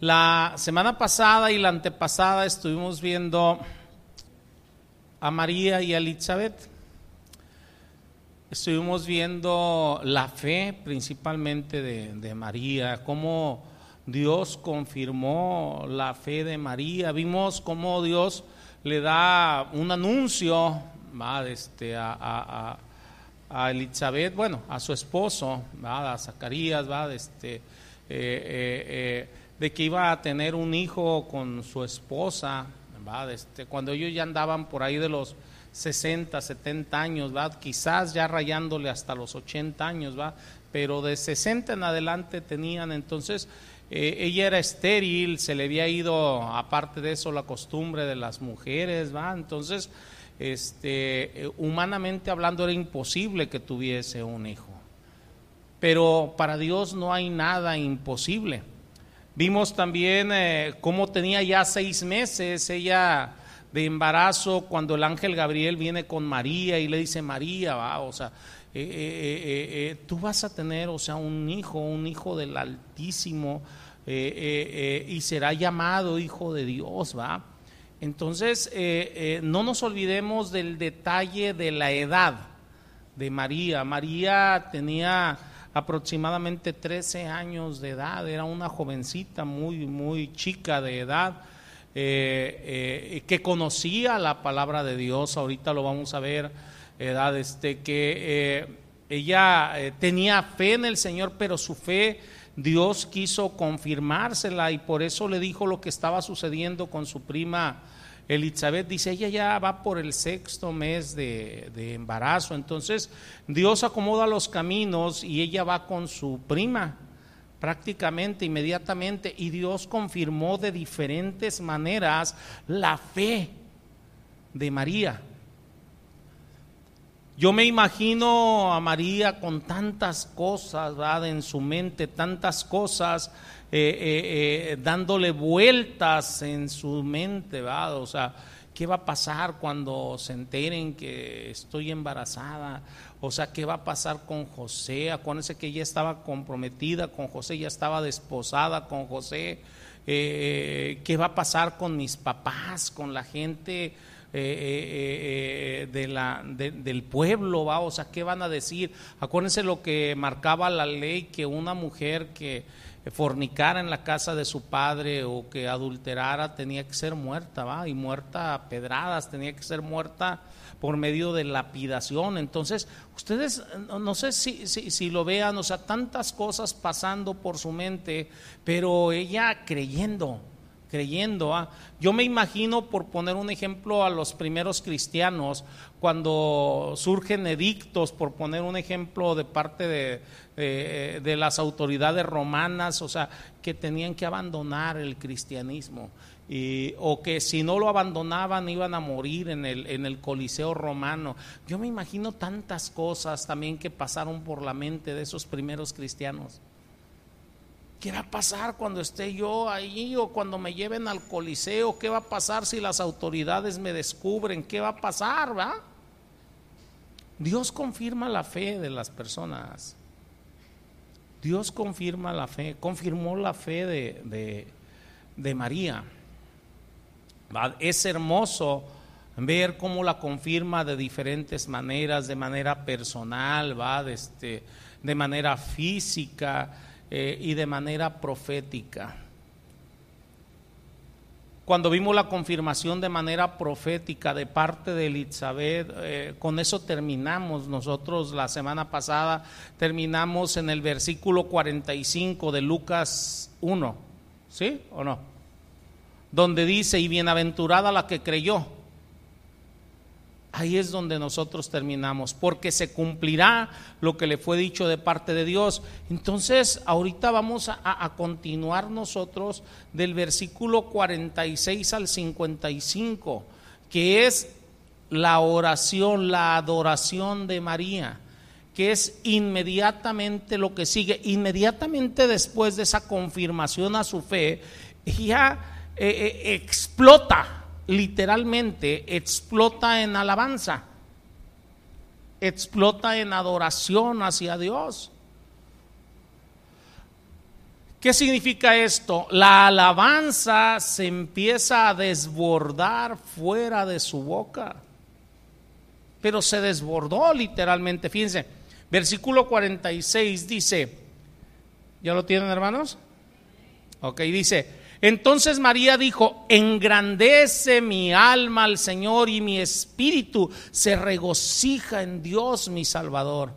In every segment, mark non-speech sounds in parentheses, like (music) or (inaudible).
La semana pasada y la antepasada estuvimos viendo a María y a Elizabeth. Estuvimos viendo la fe principalmente de, María, cómo Dios confirmó la fe de María. Vimos cómo Dios le da un anuncio este, a, Elizabeth, bueno, a su esposo, a Zacarías, ¿va? Este, eh, eh, eh, de que iba a tener un hijo con su esposa, este, cuando ellos ya andaban por ahí de los 60, 70 años, quizás ya rayándole hasta los 80 años, pero de 60 en adelante tenían entonces... Eh, ella era estéril, se le había ido, aparte de eso, la costumbre de las mujeres, ¿va? Entonces, este, eh, humanamente hablando, era imposible que tuviese un hijo. Pero para Dios no hay nada imposible. Vimos también eh, cómo tenía ya seis meses ella de embarazo cuando el ángel Gabriel viene con María y le dice, María, va, o sea, eh, eh, tú vas a tener, o sea, un hijo, un hijo del Altísimo, y será llamado hijo de Dios, va. Entonces, no nos olvidemos del detalle de la edad de María. María tenía aproximadamente 13 años de edad, era una jovencita muy, muy chica de edad, eh, eh, que conocía la palabra de Dios, ahorita lo vamos a ver, edad, este, que eh, ella tenía fe en el Señor, pero su fe Dios quiso confirmársela y por eso le dijo lo que estaba sucediendo con su prima Elizabeth dice, ella ya va por el sexto mes de, embarazo, entonces Dios acomoda los caminos y ella va con su prima prácticamente inmediatamente y Dios confirmó de diferentes maneras la fe de María. Yo me imagino a María con tantas cosas en su mente, tantas cosas eh, eh, eh, dándole vueltas en su mente, ¿verdad? O sea, ¿qué va a pasar cuando se enteren que estoy embarazada? O sea, ¿qué va a pasar con José? Acuérdense que ella estaba comprometida con José, ya estaba desposada con José. ¿Qué va a pasar con mis papás, con la gente? del pueblo, ¿va? o sea, ¿qué van a decir? Acuérdense lo que marcaba la ley, que una mujer que fornicara en la casa de su padre o que adulterara tenía que ser muerta, ¿va? Y muerta a pedradas, tenía que ser muerta por medio de lapidación. Entonces, ustedes, no sé si, si, si lo vean, o sea, tantas cosas pasando por su mente, pero ella creyendo, creyendo. Yo me imagino, por poner un ejemplo, a los primeros cristianos, cuando surgen edictos, por poner un ejemplo de parte de, de, las autoridades romanas, o sea, que tenían que abandonar el cristianismo. Y, o que si no lo abandonaban iban a morir en el, en el Coliseo romano. Yo me imagino tantas cosas también que pasaron por la mente de esos primeros cristianos. ¿Qué va a pasar cuando esté yo ahí o cuando me lleven al coliseo? ¿Qué va a pasar si las autoridades me descubren? ¿Qué va a pasar, va? Dios confirma la fe de las personas. Dios confirma la fe, confirmó la fe de, de, María. Es hermoso ver cómo la confirma de diferentes maneras, de manera personal, ¿va? De, este, de manera física eh, y de manera profética. Cuando vimos la confirmación de manera profética de parte de Elizabeth, eh, con eso terminamos nosotros la semana pasada, terminamos en el versículo 45 de Lucas 1, ¿sí o no? Donde dice, y bienaventurada la que creyó Ahí es donde nosotros terminamos, porque se cumplirá lo que le fue dicho de parte de Dios. Entonces, ahorita vamos a, continuar nosotros del versículo 46 al 55, que es la oración, la adoración de María, que es inmediatamente lo que sigue, inmediatamente después de esa confirmación a su fe, ella eh, eh, explota literalmente explota en alabanza, explota en adoración hacia Dios. ¿Qué significa esto? La alabanza se empieza a desbordar fuera de su boca. Pero se desbordó literalmente. Fíjense, versículo 46 dice, ¿ya lo tienen hermanos? Ok, dice, entonces María dijo, engrandece mi alma al Señor y mi espíritu se regocija en Dios mi Salvador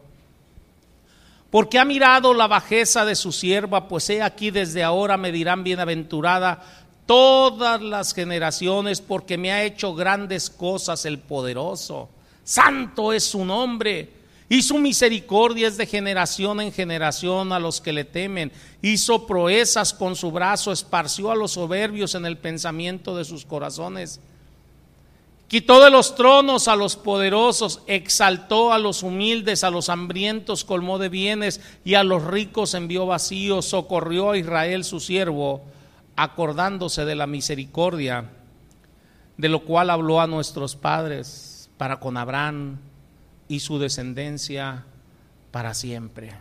porque ha mirado la bajeza de su sierva, pues he aquí desde ahora me dirán bienaventurada todas las generaciones, porque me ha hecho grandes cosas el poderoso. Santo es su nombre. Y su misericordia es de generación en generación a los que le temen. Hizo proezas con su brazo, esparció a los soberbios en el pensamiento de sus corazones. Quitó de los tronos a los poderosos, exaltó a los humildes, a los hambrientos colmó de bienes y a los ricos envió vacíos, socorrió a Israel su siervo, acordándose de la misericordia, de lo cual habló a nuestros padres para con Abraham y su descendencia para siempre.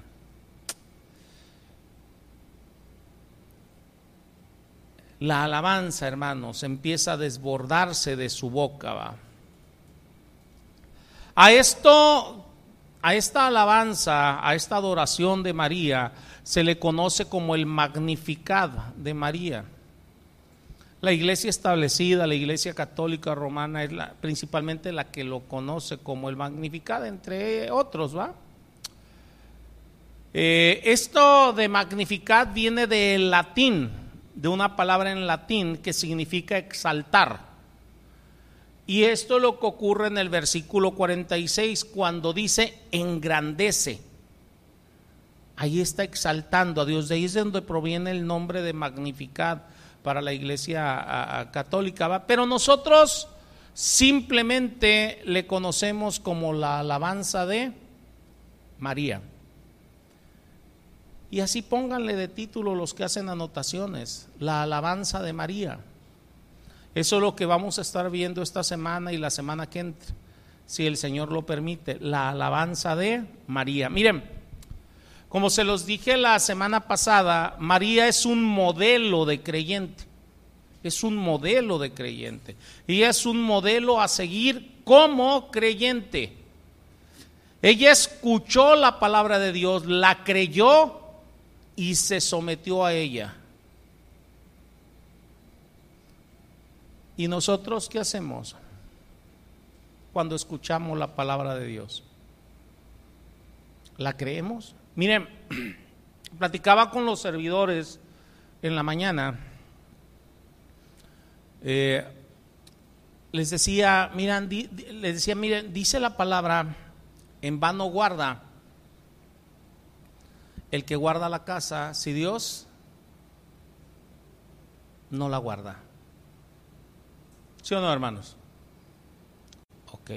la alabanza, hermanos, empieza a desbordarse de su boca. A esto, a esta alabanza, a esta adoración de María, se le conoce como el magnificad de María. La iglesia establecida, la iglesia católica romana, es la, principalmente la que lo conoce como el magnificad, entre otros, ¿va? Eh, esto de magnificad viene del latín, de una palabra en latín que significa exaltar. Y esto es lo que ocurre en el versículo 46 cuando dice engrandece. Ahí está exaltando a Dios. De ahí es donde proviene el nombre de magnificar para la iglesia católica. Pero nosotros simplemente le conocemos como la alabanza de María. Y así pónganle de título los que hacen anotaciones, la alabanza de María. Eso es lo que vamos a estar viendo esta semana y la semana que entra, si el Señor lo permite, la alabanza de María. Miren, como se los dije la semana pasada, María es un modelo de creyente, es un modelo de creyente, y es un modelo a seguir como creyente. Ella escuchó la palabra de Dios, la creyó y se sometió a ella. ¿Y nosotros qué hacemos cuando escuchamos la palabra de Dios? ¿La creemos? Miren, (clears throat) platicaba con los servidores en la mañana. Eh, les decía, miren, les decía, miren, dice la palabra, en vano guarda el que guarda la casa si Dios no la guarda? ¿Sí o no, hermanos? Ok.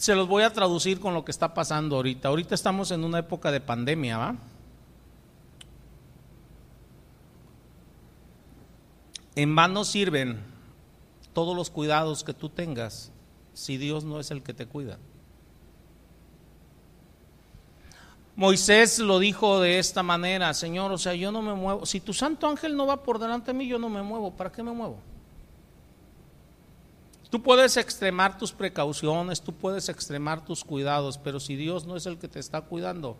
Se los voy a traducir con lo que está pasando ahorita. Ahorita estamos en una época de pandemia, ¿va? En vano sirven todos los cuidados que tú tengas si Dios no es el que te cuida. Moisés lo dijo de esta manera, Señor, o sea, yo no me muevo. Si tu santo ángel no va por delante de mí, yo no me muevo. ¿Para qué me muevo? Tú puedes extremar tus precauciones, tú puedes extremar tus cuidados, pero si Dios no es el que te está cuidando,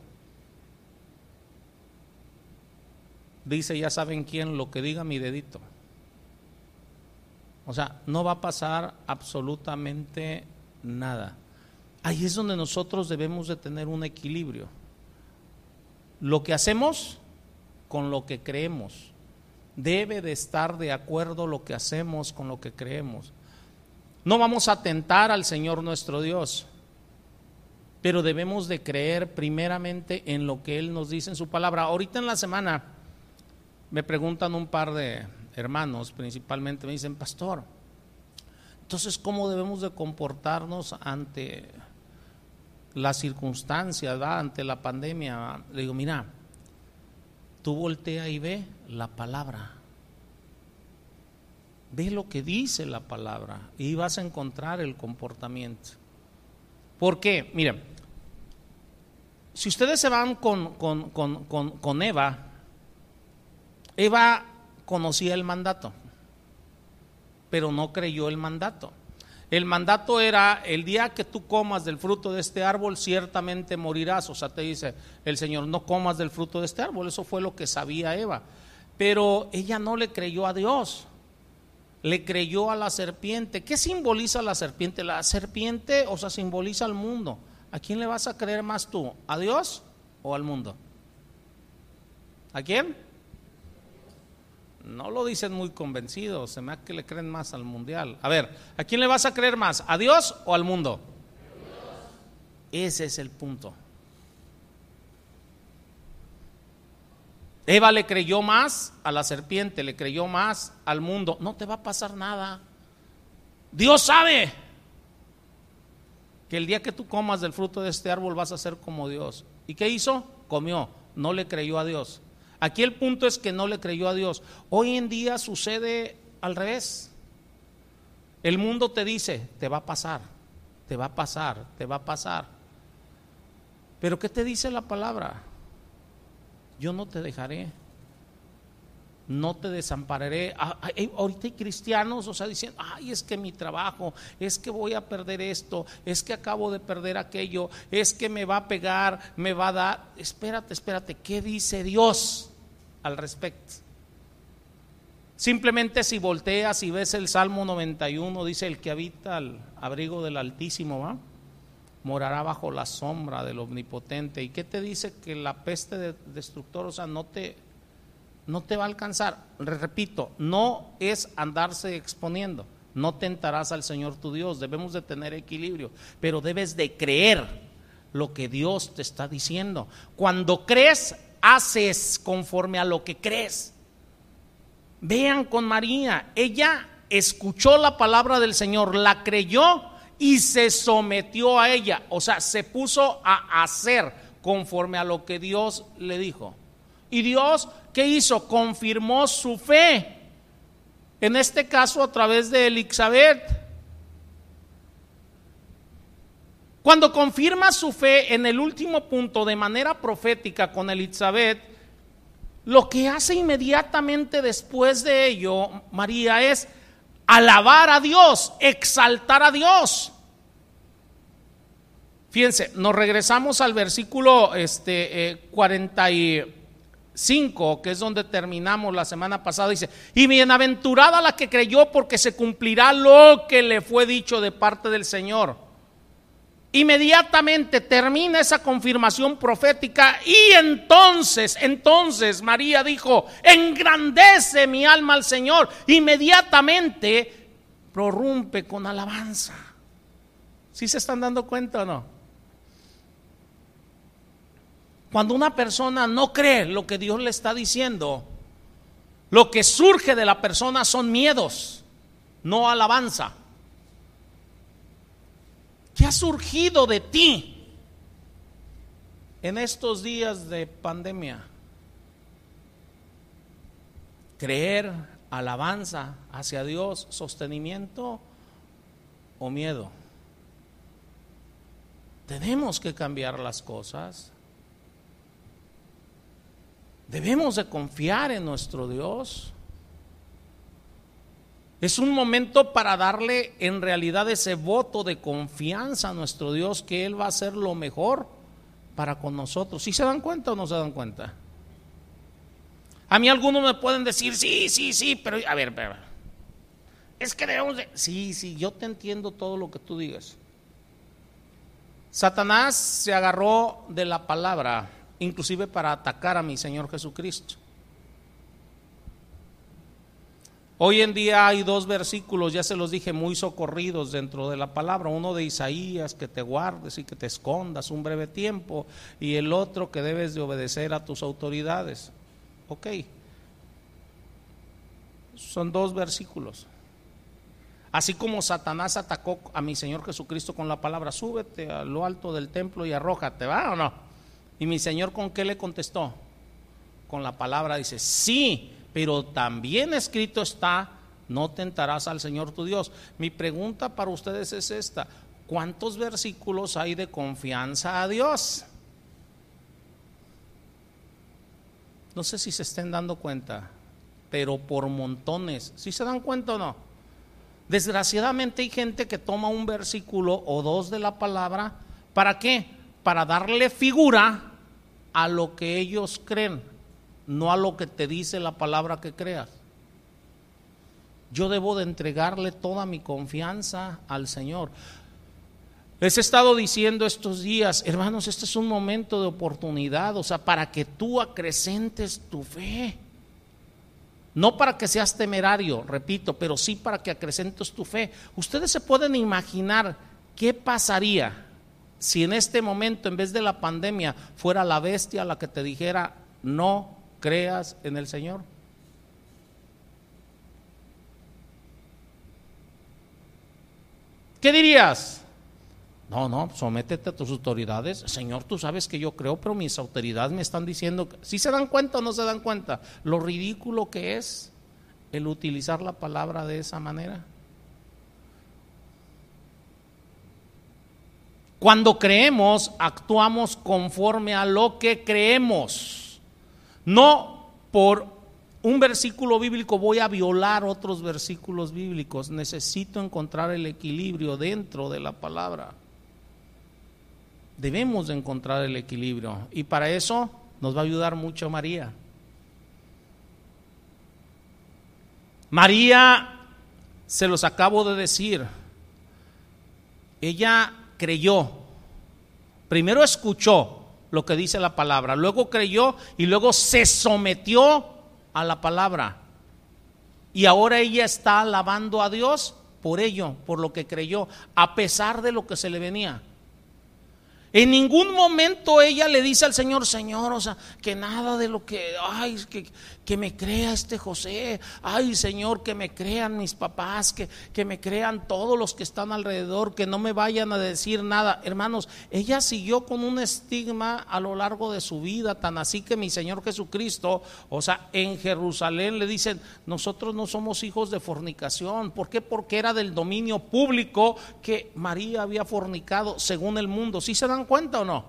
dice, ya saben quién, lo que diga mi dedito. O sea, no va a pasar absolutamente nada. Ahí es donde nosotros debemos de tener un equilibrio lo que hacemos con lo que creemos. Debe de estar de acuerdo lo que hacemos con lo que creemos. No vamos a tentar al Señor nuestro Dios, pero debemos de creer primeramente en lo que Él nos dice en su palabra. Ahorita en la semana me preguntan un par de hermanos, principalmente, me dicen, pastor, entonces, ¿cómo debemos de comportarnos ante las circunstancias, ante la pandemia, le digo, mira, tú voltea y ve la palabra. Ve lo que dice la palabra y vas a encontrar el comportamiento. ¿Por qué? Miren, si ustedes se van con, con, con, con Eva, Eva conocía el mandato, pero no creyó el mandato. El mandato era, el día que tú comas del fruto de este árbol, ciertamente morirás. O sea, te dice el Señor, no comas del fruto de este árbol. Eso fue lo que sabía Eva. Pero ella no le creyó a Dios, le creyó a la serpiente. ¿Qué simboliza la serpiente? La serpiente, o sea, simboliza al mundo. ¿A quién le vas a creer más tú? ¿A Dios o al mundo? ¿A quién? No lo dicen muy convencidos, se me hace que le creen más al mundial. A ver, ¿a quién le vas a creer más? ¿A Dios o al mundo? Ese es el punto. Eva le creyó más a la serpiente, le creyó más al mundo. No te va a pasar nada. Dios sabe que el día que tú comas del fruto de este árbol vas a ser como Dios. ¿Y qué hizo? Comió, no le creyó a Dios. Aquí el punto es que no le creyó a Dios. Hoy en día sucede al revés. El mundo te dice, te va a pasar, te va a pasar, te va a pasar. Pero ¿qué te dice la palabra? Yo no te dejaré no te desampararé. Ah, ah, eh, ahorita hay cristianos, o sea, diciendo, ay, es que mi trabajo, es que voy a perder esto, es que acabo de perder aquello, es que me va a pegar, me va a dar. Espérate, espérate, ¿qué dice Dios al respecto? Simplemente si volteas y ves el Salmo 91, dice, el que habita al abrigo del Altísimo, ¿va? Morará bajo la sombra del Omnipotente. ¿Y qué te dice? Que la peste destructora, o sea, no te no te va a alcanzar. Repito, no es andarse exponiendo. No tentarás al Señor tu Dios. Debemos de tener equilibrio, pero debes de creer lo que Dios te está diciendo. Cuando crees, haces conforme a lo que crees. Vean con María, ella escuchó la palabra del Señor, la creyó y se sometió a ella. O sea, se puso a hacer conforme a lo que Dios le dijo. Y Dios, ¿qué hizo? Confirmó su fe. En este caso a través de Elizabeth. Cuando confirma su fe en el último punto de manera profética con Elizabeth, lo que hace inmediatamente después de ello, María, es alabar a Dios, exaltar a Dios. Fíjense, nos regresamos al versículo este, eh, 40 y 5, que es donde terminamos la semana pasada, dice, y bienaventurada la que creyó porque se cumplirá lo que le fue dicho de parte del Señor. Inmediatamente termina esa confirmación profética y entonces, entonces María dijo, engrandece mi alma al Señor. Inmediatamente prorrumpe con alabanza. ¿Sí se están dando cuenta o no? Cuando una persona no cree lo que Dios le está diciendo, lo que surge de la persona son miedos, no alabanza. ¿Qué ha surgido de ti en estos días de pandemia? Creer, alabanza hacia Dios, sostenimiento o miedo. Tenemos que cambiar las cosas. Debemos de confiar en nuestro Dios. Es un momento para darle en realidad ese voto de confianza a nuestro Dios que Él va a hacer lo mejor para con nosotros. ¿Sí se dan cuenta o no se dan cuenta? A mí algunos me pueden decir, sí, sí, sí, pero a ver. Es que debemos de... Sí, sí, yo te entiendo todo lo que tú digas. Satanás se agarró de la palabra inclusive para atacar a mi Señor Jesucristo. Hoy en día hay dos versículos, ya se los dije, muy socorridos dentro de la palabra. Uno de Isaías, que te guardes y que te escondas un breve tiempo, y el otro que debes de obedecer a tus autoridades. Ok. Son dos versículos. Así como Satanás atacó a mi Señor Jesucristo con la palabra, súbete a lo alto del templo y arrójate, ¿va o no? Y mi Señor con qué le contestó? Con la palabra dice, sí, pero también escrito está, no tentarás al Señor tu Dios. Mi pregunta para ustedes es esta, ¿cuántos versículos hay de confianza a Dios? No sé si se estén dando cuenta. pero por montones. ¿Sí se dan cuenta o no? Desgraciadamente hay gente que toma un versículo o dos de la palabra, ¿para qué? Para darle figura a lo que ellos creen, no a lo que te dice la palabra que creas. Yo debo de entregarle toda mi confianza al Señor. Les he estado diciendo estos días, hermanos, este es un momento de oportunidad, o sea, para que tú acrecentes tu fe. No para que seas temerario, repito, pero sí para que acrecentes tu fe. Ustedes se pueden imaginar qué pasaría si en este momento, en vez de la pandemia, fuera la bestia la que te dijera, no creas en el Señor. ¿Qué dirías? No, no, sométete a tus autoridades. Señor, tú sabes que yo creo, pero mis autoridades me están diciendo, si se dan cuenta o no se dan cuenta, lo ridículo que es el utilizar la palabra de esa manera. Cuando creemos, actuamos conforme a lo que creemos. No por un versículo bíblico voy a violar otros versículos bíblicos. Necesito encontrar el equilibrio dentro de la palabra. Debemos de encontrar el equilibrio. Y para eso nos va a ayudar mucho María. María, se los acabo de decir, ella creyó. Primero escuchó lo que dice la palabra, luego creyó y luego se sometió a la palabra. Y ahora ella está alabando a Dios por ello, por lo que creyó, a pesar de lo que se le venía. En ningún momento ella le dice al Señor, Señor, o sea, que nada de lo que, ay, que, que me crea este José, ay Señor, que me crean mis papás, que, que me crean todos los que están alrededor, que no me vayan a decir nada. Hermanos, ella siguió con un estigma a lo largo de su vida, tan así que mi Señor Jesucristo, o sea, en Jerusalén le dicen, nosotros no somos hijos de fornicación. ¿Por qué? Porque era del dominio público que María había fornicado según el mundo. ¿Sí se dan cuenta o no?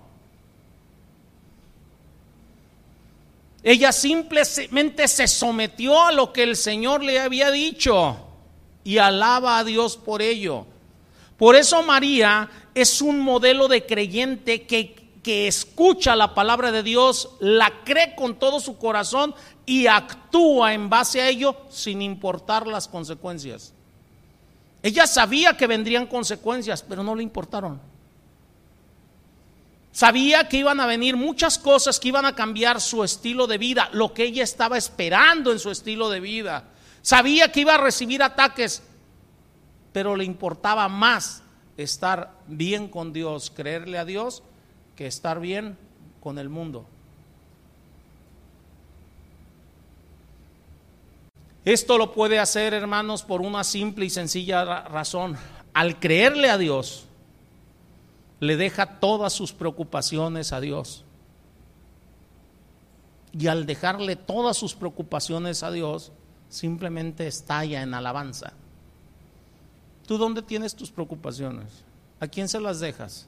Ella simplemente se sometió a lo que el Señor le había dicho y alaba a Dios por ello. Por eso María es un modelo de creyente que, que escucha la palabra de Dios, la cree con todo su corazón y actúa en base a ello sin importar las consecuencias. Ella sabía que vendrían consecuencias, pero no le importaron. Sabía que iban a venir muchas cosas que iban a cambiar su estilo de vida, lo que ella estaba esperando en su estilo de vida. Sabía que iba a recibir ataques, pero le importaba más estar bien con Dios, creerle a Dios, que estar bien con el mundo. Esto lo puede hacer, hermanos, por una simple y sencilla razón. Al creerle a Dios, le deja todas sus preocupaciones a Dios. Y al dejarle todas sus preocupaciones a Dios, simplemente estalla en alabanza. ¿Tú dónde tienes tus preocupaciones? ¿A quién se las dejas?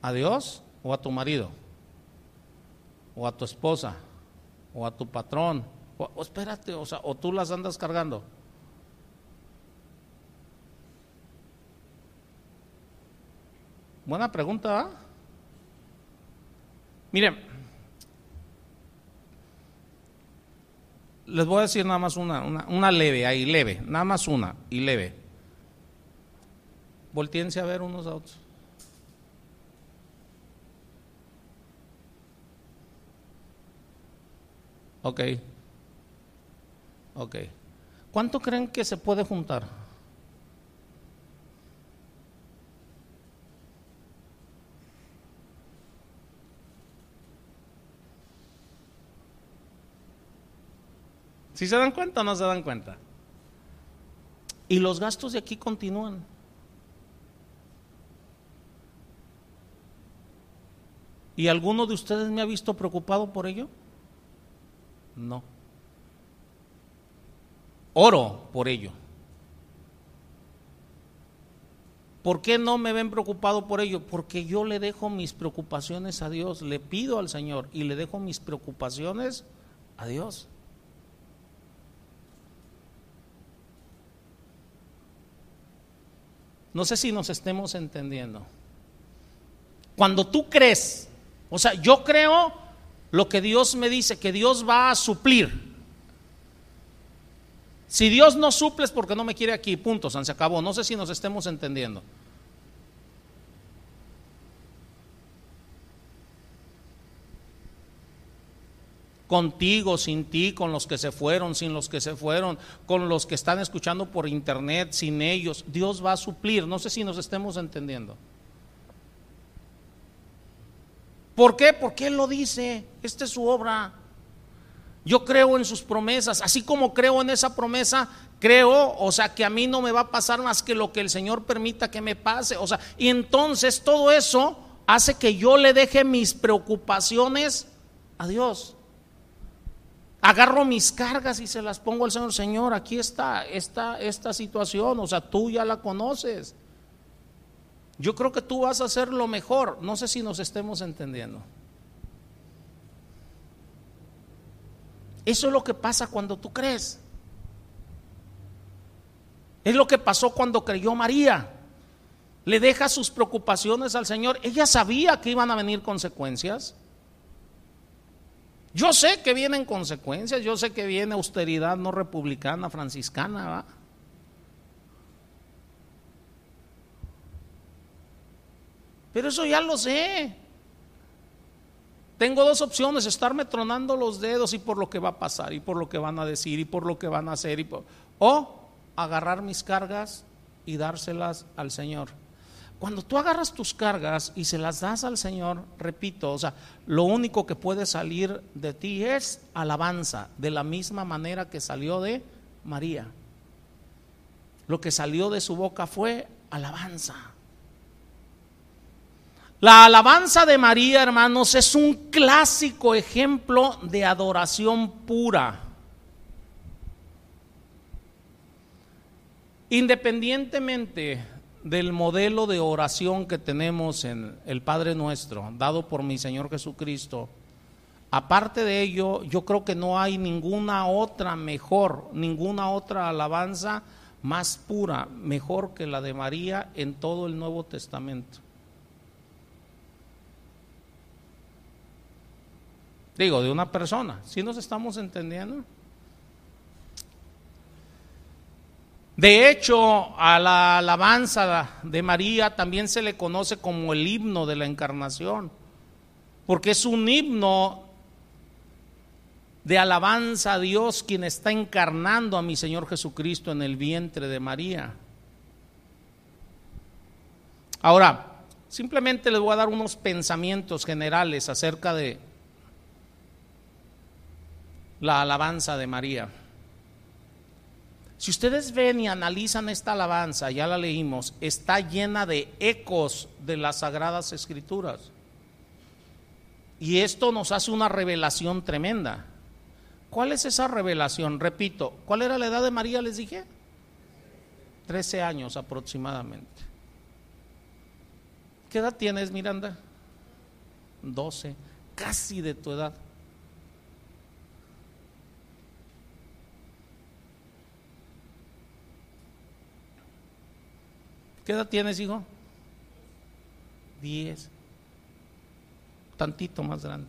¿A Dios o a tu marido? ¿O a tu esposa? ¿O a tu patrón? O, espérate, o, sea, o tú las andas cargando. Buena pregunta. ¿ah? Miren, les voy a decir nada más una, una, leve, ahí leve, nada más una y leve. Voltíense a ver unos a otros. Ok. Ok. ¿Cuánto creen que se puede juntar? ¿Si se dan cuenta o no se dan cuenta? Y los gastos de aquí continúan. ¿Y alguno de ustedes me ha visto preocupado por ello? No. Oro por ello. ¿Por qué no me ven preocupado por ello? Porque yo le dejo mis preocupaciones a Dios, le pido al Señor y le dejo mis preocupaciones a Dios. No sé si nos estemos entendiendo. Cuando tú crees, o sea, yo creo lo que Dios me dice, que Dios va a suplir. Si Dios no suple es porque no me quiere aquí, punto, se acabó. No sé si nos estemos entendiendo. Contigo, sin ti, con los que se fueron, sin los que se fueron, con los que están escuchando por internet, sin ellos. Dios va a suplir. No sé si nos estemos entendiendo. ¿Por qué? Porque Él lo dice. Esta es su obra. Yo creo en sus promesas. Así como creo en esa promesa, creo, o sea, que a mí no me va a pasar más que lo que el Señor permita que me pase. O sea, y entonces todo eso hace que yo le deje mis preocupaciones a Dios agarro mis cargas y se las pongo al Señor, Señor, aquí está esta, esta situación, o sea, tú ya la conoces. Yo creo que tú vas a hacer lo mejor, no sé si nos estemos entendiendo. Eso es lo que pasa cuando tú crees. Es lo que pasó cuando creyó María. Le deja sus preocupaciones al Señor. Ella sabía que iban a venir consecuencias. Yo sé que vienen consecuencias, yo sé que viene austeridad no republicana, franciscana, ¿va? Pero eso ya lo sé. Tengo dos opciones, estarme tronando los dedos y por lo que va a pasar, y por lo que van a decir, y por lo que van a hacer, y o agarrar mis cargas y dárselas al Señor. Cuando tú agarras tus cargas y se las das al Señor, repito, o sea, lo único que puede salir de ti es alabanza, de la misma manera que salió de María. Lo que salió de su boca fue alabanza. La alabanza de María, hermanos, es un clásico ejemplo de adoración pura. Independientemente del modelo de oración que tenemos en el Padre Nuestro, dado por mi Señor Jesucristo, aparte de ello, yo creo que no hay ninguna otra mejor, ninguna otra alabanza más pura, mejor que la de María en todo el Nuevo Testamento. Digo, de una persona, si nos estamos entendiendo? De hecho, a la alabanza de María también se le conoce como el himno de la encarnación, porque es un himno de alabanza a Dios quien está encarnando a mi Señor Jesucristo en el vientre de María. Ahora, simplemente les voy a dar unos pensamientos generales acerca de la alabanza de María. Si ustedes ven y analizan esta alabanza, ya la leímos, está llena de ecos de las sagradas escrituras. Y esto nos hace una revelación tremenda. ¿Cuál es esa revelación? Repito, ¿cuál era la edad de María? Les dije. Trece años aproximadamente. ¿Qué edad tienes, Miranda? Doce, casi de tu edad. ¿Qué edad tienes, hijo? Diez. Tantito más grande.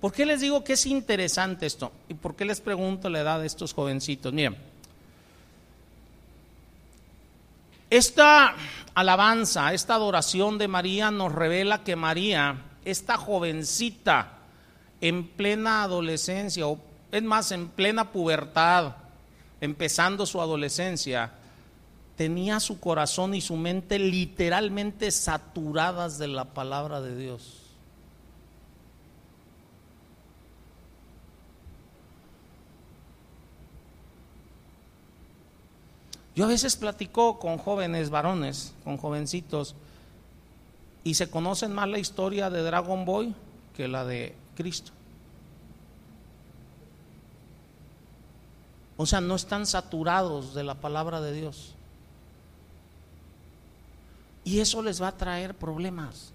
¿Por qué les digo que es interesante esto? ¿Y por qué les pregunto la edad de estos jovencitos? Miren, esta alabanza, esta adoración de María nos revela que María, esta jovencita en plena adolescencia, o es más, en plena pubertad, empezando su adolescencia, tenía su corazón y su mente literalmente saturadas de la palabra de Dios. Yo a veces platico con jóvenes varones, con jovencitos, y se conocen más la historia de Dragon Boy que la de Cristo. O sea, no están saturados de la palabra de Dios. Y eso les va a traer problemas.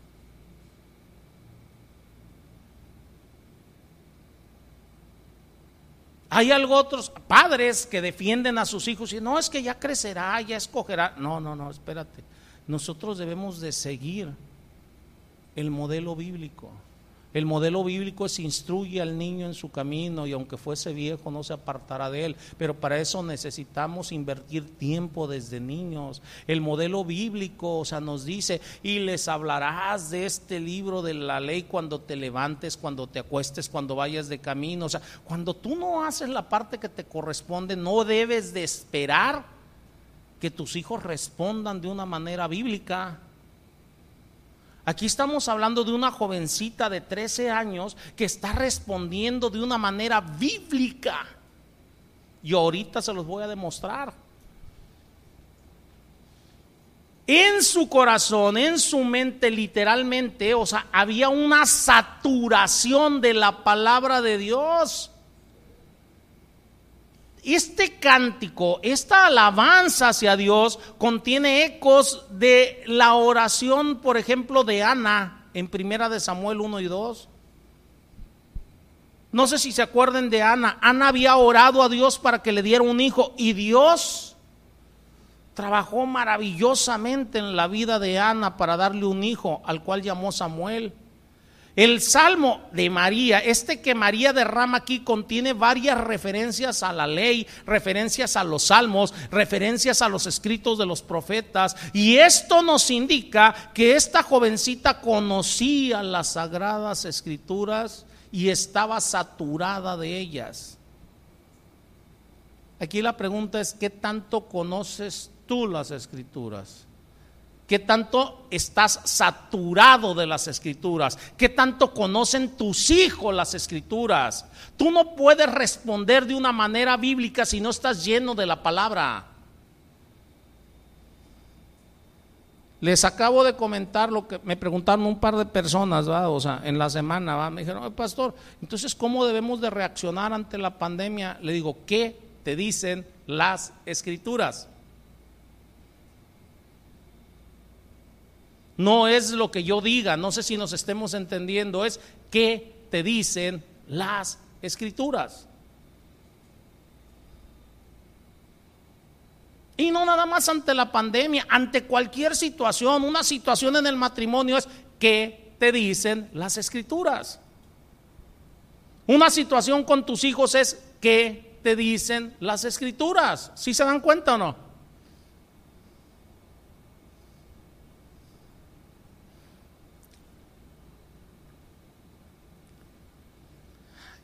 Hay algo otros padres que defienden a sus hijos y no es que ya crecerá, ya escogerá. No, no, no, espérate. Nosotros debemos de seguir el modelo bíblico. El modelo bíblico es instruye al niño en su camino y aunque fuese viejo no se apartará de él. Pero para eso necesitamos invertir tiempo desde niños. El modelo bíblico, o sea, nos dice, y les hablarás de este libro de la ley cuando te levantes, cuando te acuestes, cuando vayas de camino. O sea, cuando tú no haces la parte que te corresponde, no debes de esperar que tus hijos respondan de una manera bíblica. Aquí estamos hablando de una jovencita de 13 años que está respondiendo de una manera bíblica. Y ahorita se los voy a demostrar. En su corazón, en su mente, literalmente, o sea, había una saturación de la palabra de Dios este cántico, esta alabanza hacia Dios contiene ecos de la oración, por ejemplo, de Ana en Primera de Samuel 1 y 2. No sé si se acuerden de Ana. Ana había orado a Dios para que le diera un hijo y Dios trabajó maravillosamente en la vida de Ana para darle un hijo al cual llamó Samuel. El salmo de María, este que María derrama aquí, contiene varias referencias a la ley, referencias a los salmos, referencias a los escritos de los profetas. Y esto nos indica que esta jovencita conocía las sagradas escrituras y estaba saturada de ellas. Aquí la pregunta es, ¿qué tanto conoces tú las escrituras? ¿Qué tanto estás saturado de las escrituras? ¿Qué tanto conocen tus hijos las escrituras? Tú no puedes responder de una manera bíblica si no estás lleno de la palabra. Les acabo de comentar lo que me preguntaron un par de personas, o sea, en la semana, ¿va? me dijeron, pastor, entonces, ¿cómo debemos de reaccionar ante la pandemia? Le digo, ¿qué te dicen las escrituras? No es lo que yo diga, no sé si nos estemos entendiendo, es qué te dicen las escrituras. Y no nada más ante la pandemia, ante cualquier situación, una situación en el matrimonio es qué te dicen las escrituras. Una situación con tus hijos es qué te dicen las escrituras. ¿Sí se dan cuenta o no?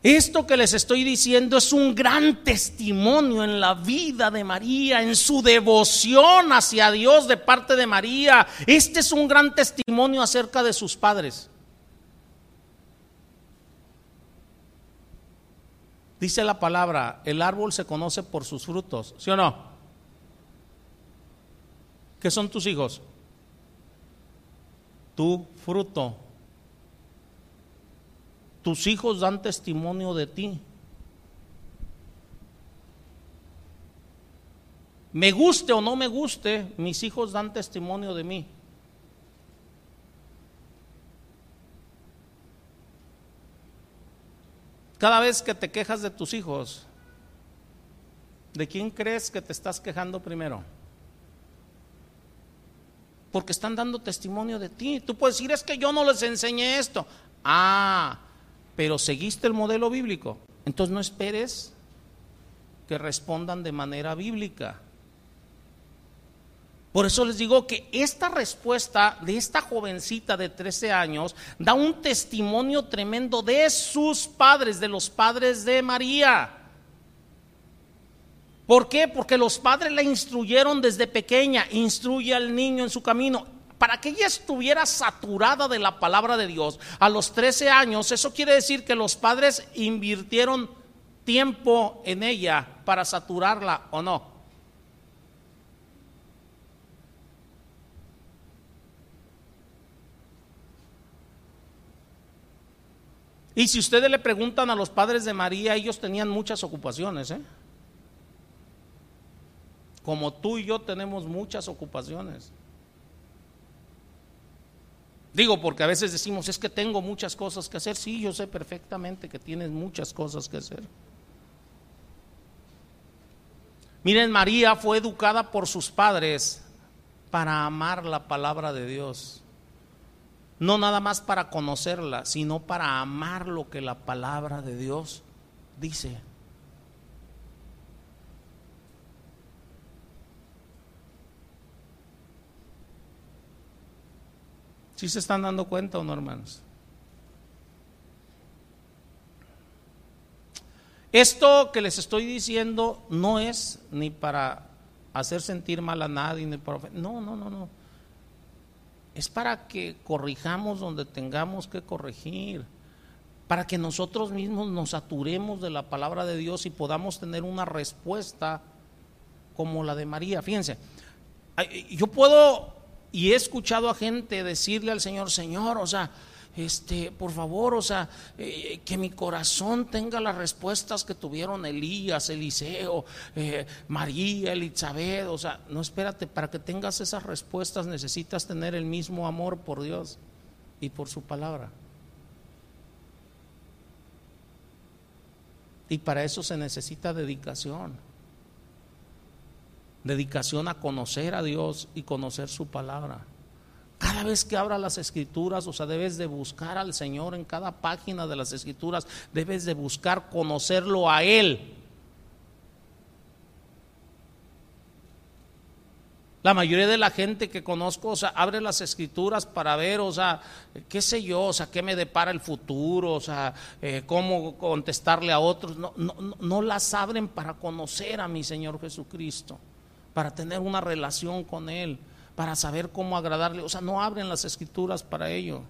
Esto que les estoy diciendo es un gran testimonio en la vida de María, en su devoción hacia Dios de parte de María. Este es un gran testimonio acerca de sus padres. Dice la palabra, el árbol se conoce por sus frutos, ¿sí o no? ¿Qué son tus hijos? Tu fruto tus hijos dan testimonio de ti. Me guste o no me guste, mis hijos dan testimonio de mí. Cada vez que te quejas de tus hijos, ¿de quién crees que te estás quejando primero? Porque están dando testimonio de ti. Tú puedes decir, es que yo no les enseñé esto. Ah, pero seguiste el modelo bíblico. Entonces no esperes que respondan de manera bíblica. Por eso les digo que esta respuesta de esta jovencita de 13 años da un testimonio tremendo de sus padres, de los padres de María. ¿Por qué? Porque los padres la instruyeron desde pequeña, instruye al niño en su camino para que ella estuviera saturada de la palabra de Dios a los 13 años, eso quiere decir que los padres invirtieron tiempo en ella para saturarla o no. Y si ustedes le preguntan a los padres de María, ellos tenían muchas ocupaciones, ¿eh? Como tú y yo tenemos muchas ocupaciones. Digo, porque a veces decimos, es que tengo muchas cosas que hacer. Sí, yo sé perfectamente que tienes muchas cosas que hacer. Miren, María fue educada por sus padres para amar la palabra de Dios. No nada más para conocerla, sino para amar lo que la palabra de Dios dice. ¿Sí se están dando cuenta o no, hermanos? Esto que les estoy diciendo no es ni para hacer sentir mal a nadie, ni para... No, no, no, no. Es para que corrijamos donde tengamos que corregir, para que nosotros mismos nos saturemos de la palabra de Dios y podamos tener una respuesta como la de María. Fíjense, yo puedo y he escuchado a gente decirle al Señor, Señor, o sea, este, por favor, o sea, eh, que mi corazón tenga las respuestas que tuvieron Elías, Eliseo, eh, María, Elizabeth, o sea, no espérate, para que tengas esas respuestas necesitas tener el mismo amor por Dios y por su palabra. Y para eso se necesita dedicación. Dedicación a conocer a Dios y conocer su palabra. Cada vez que abra las escrituras, o sea, debes de buscar al Señor en cada página de las escrituras, debes de buscar conocerlo a Él. La mayoría de la gente que conozco, o sea, abre las escrituras para ver, o sea, qué sé yo, o sea, qué me depara el futuro, o sea, eh, cómo contestarle a otros. No, no, no las abren para conocer a mi Señor Jesucristo, para tener una relación con Él para saber cómo agradarle. O sea, no abren las escrituras para ello.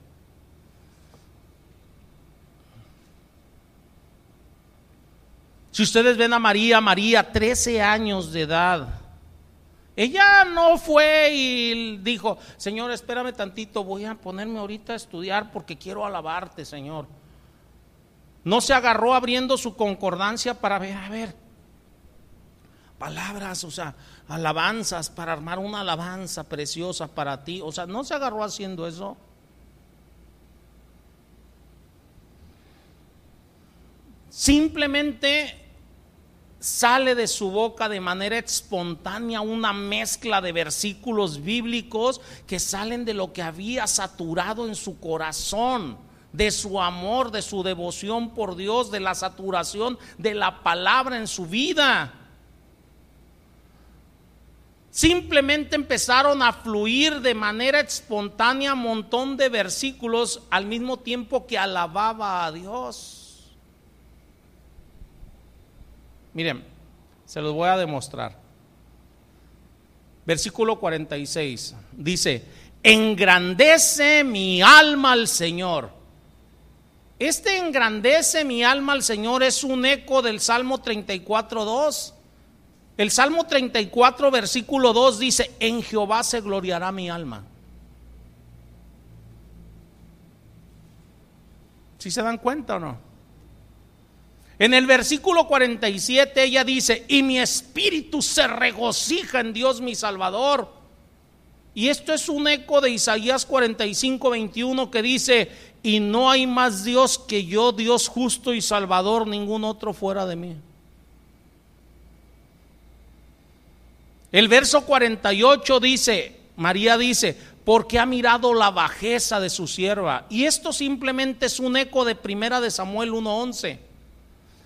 Si ustedes ven a María, María, 13 años de edad, ella no fue y dijo, Señor, espérame tantito, voy a ponerme ahorita a estudiar porque quiero alabarte, Señor. No se agarró abriendo su concordancia para ver, a ver, palabras, o sea, alabanzas para armar una alabanza preciosa para ti. O sea, no se agarró haciendo eso. Simplemente sale de su boca de manera espontánea una mezcla de versículos bíblicos que salen de lo que había saturado en su corazón, de su amor, de su devoción por Dios, de la saturación de la palabra en su vida simplemente empezaron a fluir de manera espontánea un montón de versículos al mismo tiempo que alababa a Dios. Miren, se los voy a demostrar. Versículo 46 dice, engrandece mi alma al Señor. Este engrandece mi alma al Señor es un eco del Salmo 34, 2 el Salmo 34, versículo 2 dice, en Jehová se gloriará mi alma. ¿Si se dan cuenta o no? En el versículo 47 ella dice, y mi espíritu se regocija en Dios mi Salvador. Y esto es un eco de Isaías 45, 21 que dice, y no hay más Dios que yo, Dios justo y Salvador, ningún otro fuera de mí. El verso 48 dice, María dice, porque ha mirado la bajeza de su sierva. Y esto simplemente es un eco de Primera de Samuel 1.11.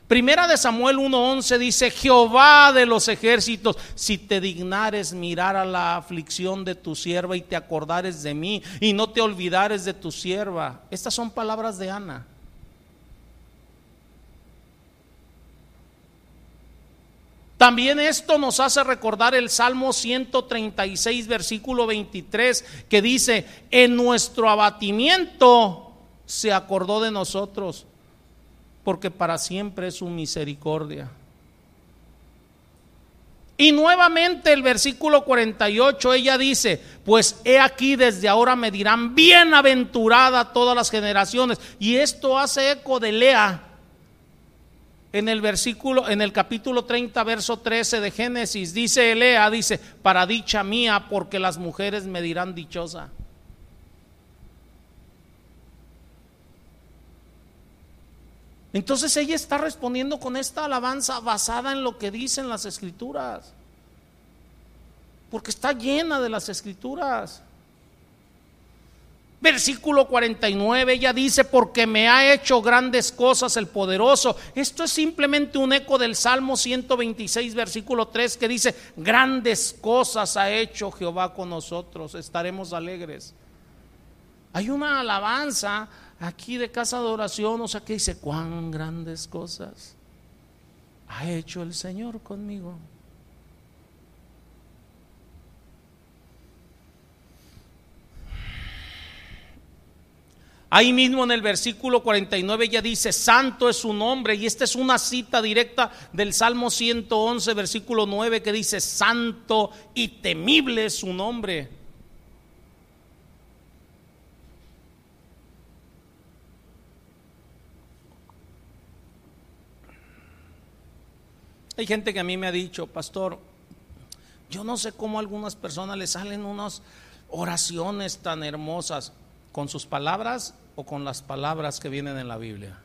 Primera de Samuel 1.11 dice, Jehová de los ejércitos, si te dignares mirar a la aflicción de tu sierva y te acordares de mí y no te olvidares de tu sierva. Estas son palabras de Ana. También esto nos hace recordar el Salmo 136, versículo 23, que dice, en nuestro abatimiento se acordó de nosotros, porque para siempre es su misericordia. Y nuevamente el versículo 48, ella dice, pues he aquí desde ahora me dirán, bienaventurada todas las generaciones. Y esto hace eco de Lea, en el versículo, en el capítulo 30, verso 13 de Génesis, dice Elea, dice, para dicha mía, porque las mujeres me dirán dichosa. Entonces ella está respondiendo con esta alabanza basada en lo que dicen las escrituras. Porque está llena de las escrituras. Versículo 49, ella dice, porque me ha hecho grandes cosas el poderoso. Esto es simplemente un eco del Salmo 126, versículo 3, que dice, grandes cosas ha hecho Jehová con nosotros, estaremos alegres. Hay una alabanza aquí de casa de oración, o sea, que dice, cuán grandes cosas ha hecho el Señor conmigo. Ahí mismo en el versículo 49 ella dice, santo es su nombre, y esta es una cita directa del Salmo 111, versículo 9, que dice, santo y temible es su nombre. Hay gente que a mí me ha dicho, pastor, yo no sé cómo a algunas personas les salen unas oraciones tan hermosas con sus palabras o con las palabras que vienen en la Biblia.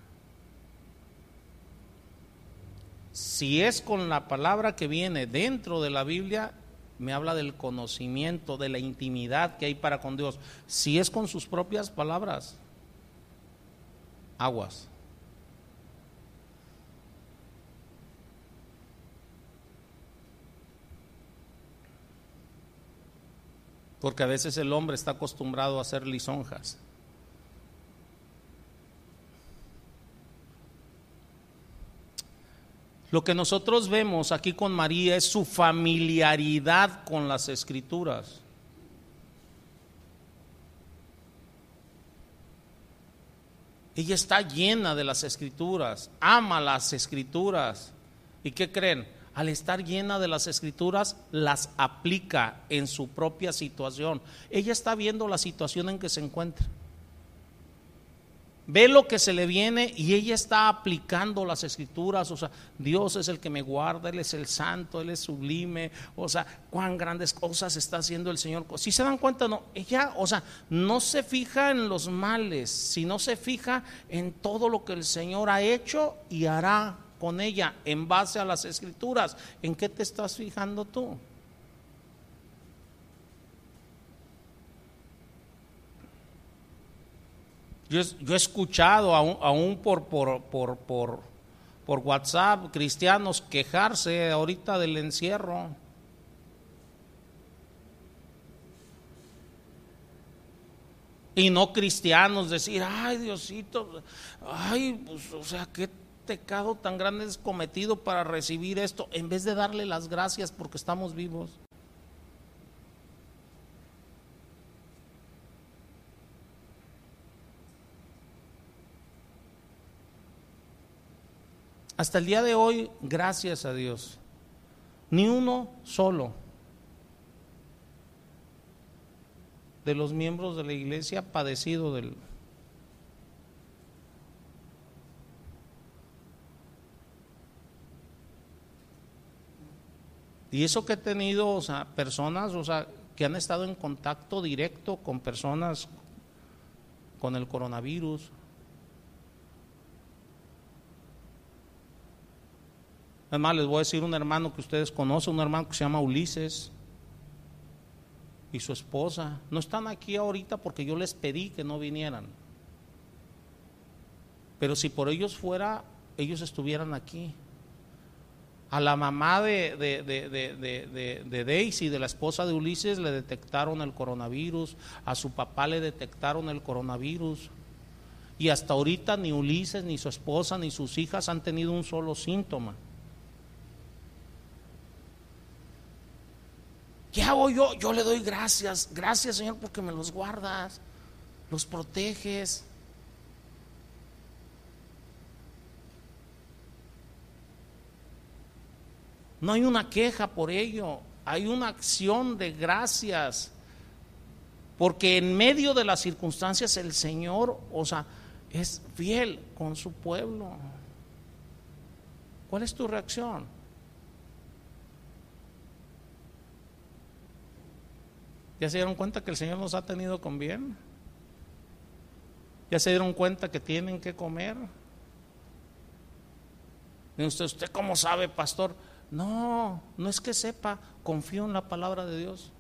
Si es con la palabra que viene dentro de la Biblia, me habla del conocimiento, de la intimidad que hay para con Dios. Si es con sus propias palabras, aguas. Porque a veces el hombre está acostumbrado a hacer lisonjas. Lo que nosotros vemos aquí con María es su familiaridad con las escrituras. Ella está llena de las escrituras, ama las escrituras. ¿Y qué creen? Al estar llena de las escrituras, las aplica en su propia situación. Ella está viendo la situación en que se encuentra ve lo que se le viene y ella está aplicando las escrituras, o sea, Dios es el que me guarda, Él es el santo, Él es sublime, o sea, cuán grandes cosas está haciendo el Señor. Si se dan cuenta, no, ella, o sea, no se fija en los males, sino se fija en todo lo que el Señor ha hecho y hará con ella en base a las escrituras. ¿En qué te estás fijando tú? Yo, he escuchado aún, por, WhatsApp cristianos quejarse ahorita del encierro. Y no cristianos decir, ay Diosito, ay, pues, o sea, qué pecado tan grande es cometido para recibir esto, en vez de darle las gracias porque estamos vivos. Hasta el día de hoy, gracias a Dios, ni uno solo de los miembros de la iglesia ha padecido del... Y eso que he tenido, personas, o sea, que han estado en contacto directo con personas con el coronavirus, Además, les voy a decir un hermano que ustedes conocen, un hermano que se llama Ulises y su esposa. No están aquí ahorita porque yo les pedí que no vinieran. Pero si por ellos fuera, ellos estuvieran aquí. A la mamá de, Daisy, de la esposa de Ulises, le detectaron el coronavirus. A su papá le detectaron el coronavirus. Y hasta ahorita ni Ulises, ni su esposa, ni sus hijas han tenido un solo síntoma. ¿Qué hago yo? Yo le doy gracias. Gracias, Señor, porque me los guardas, los proteges. No hay una queja por ello, hay una acción de gracias. Porque en medio de las circunstancias el Señor, o sea, es fiel con su pueblo. ¿Cuál es tu reacción? ¿Ya se dieron cuenta que el Señor nos ha tenido con bien? ¿Ya se dieron cuenta que tienen que comer? usted, ¿usted cómo sabe, pastor? No, no es que sepa, confío en la palabra de Dios.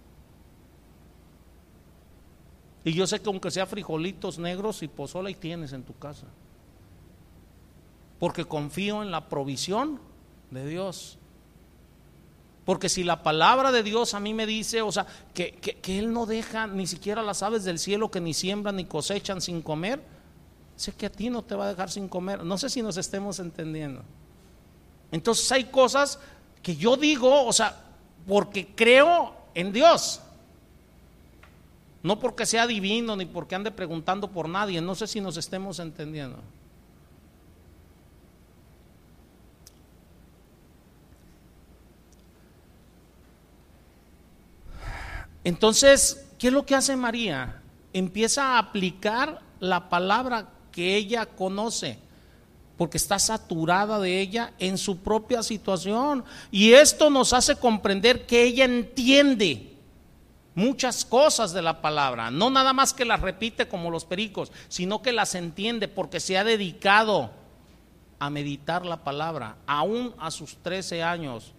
Y yo sé que aunque sea frijolitos negros y pozola y tienes en tu casa. Porque confío en la provisión de Dios. Porque si la palabra de Dios a mí me dice, o sea, que, que, Él no deja ni siquiera las aves del cielo que ni siembran ni cosechan sin comer, sé que a ti no te va a dejar sin comer. No sé si nos estemos entendiendo. Entonces hay cosas que yo digo, o sea, porque creo en Dios. No porque sea divino ni porque ande preguntando por nadie. No sé si nos estemos entendiendo. Entonces, ¿qué es lo que hace María? Empieza a aplicar la palabra que ella conoce, porque está saturada de ella en su propia situación. Y esto nos hace comprender que ella entiende muchas cosas de la palabra, no nada más que las repite como los pericos, sino que las entiende porque se ha dedicado a meditar la palabra, aún a sus 13 años.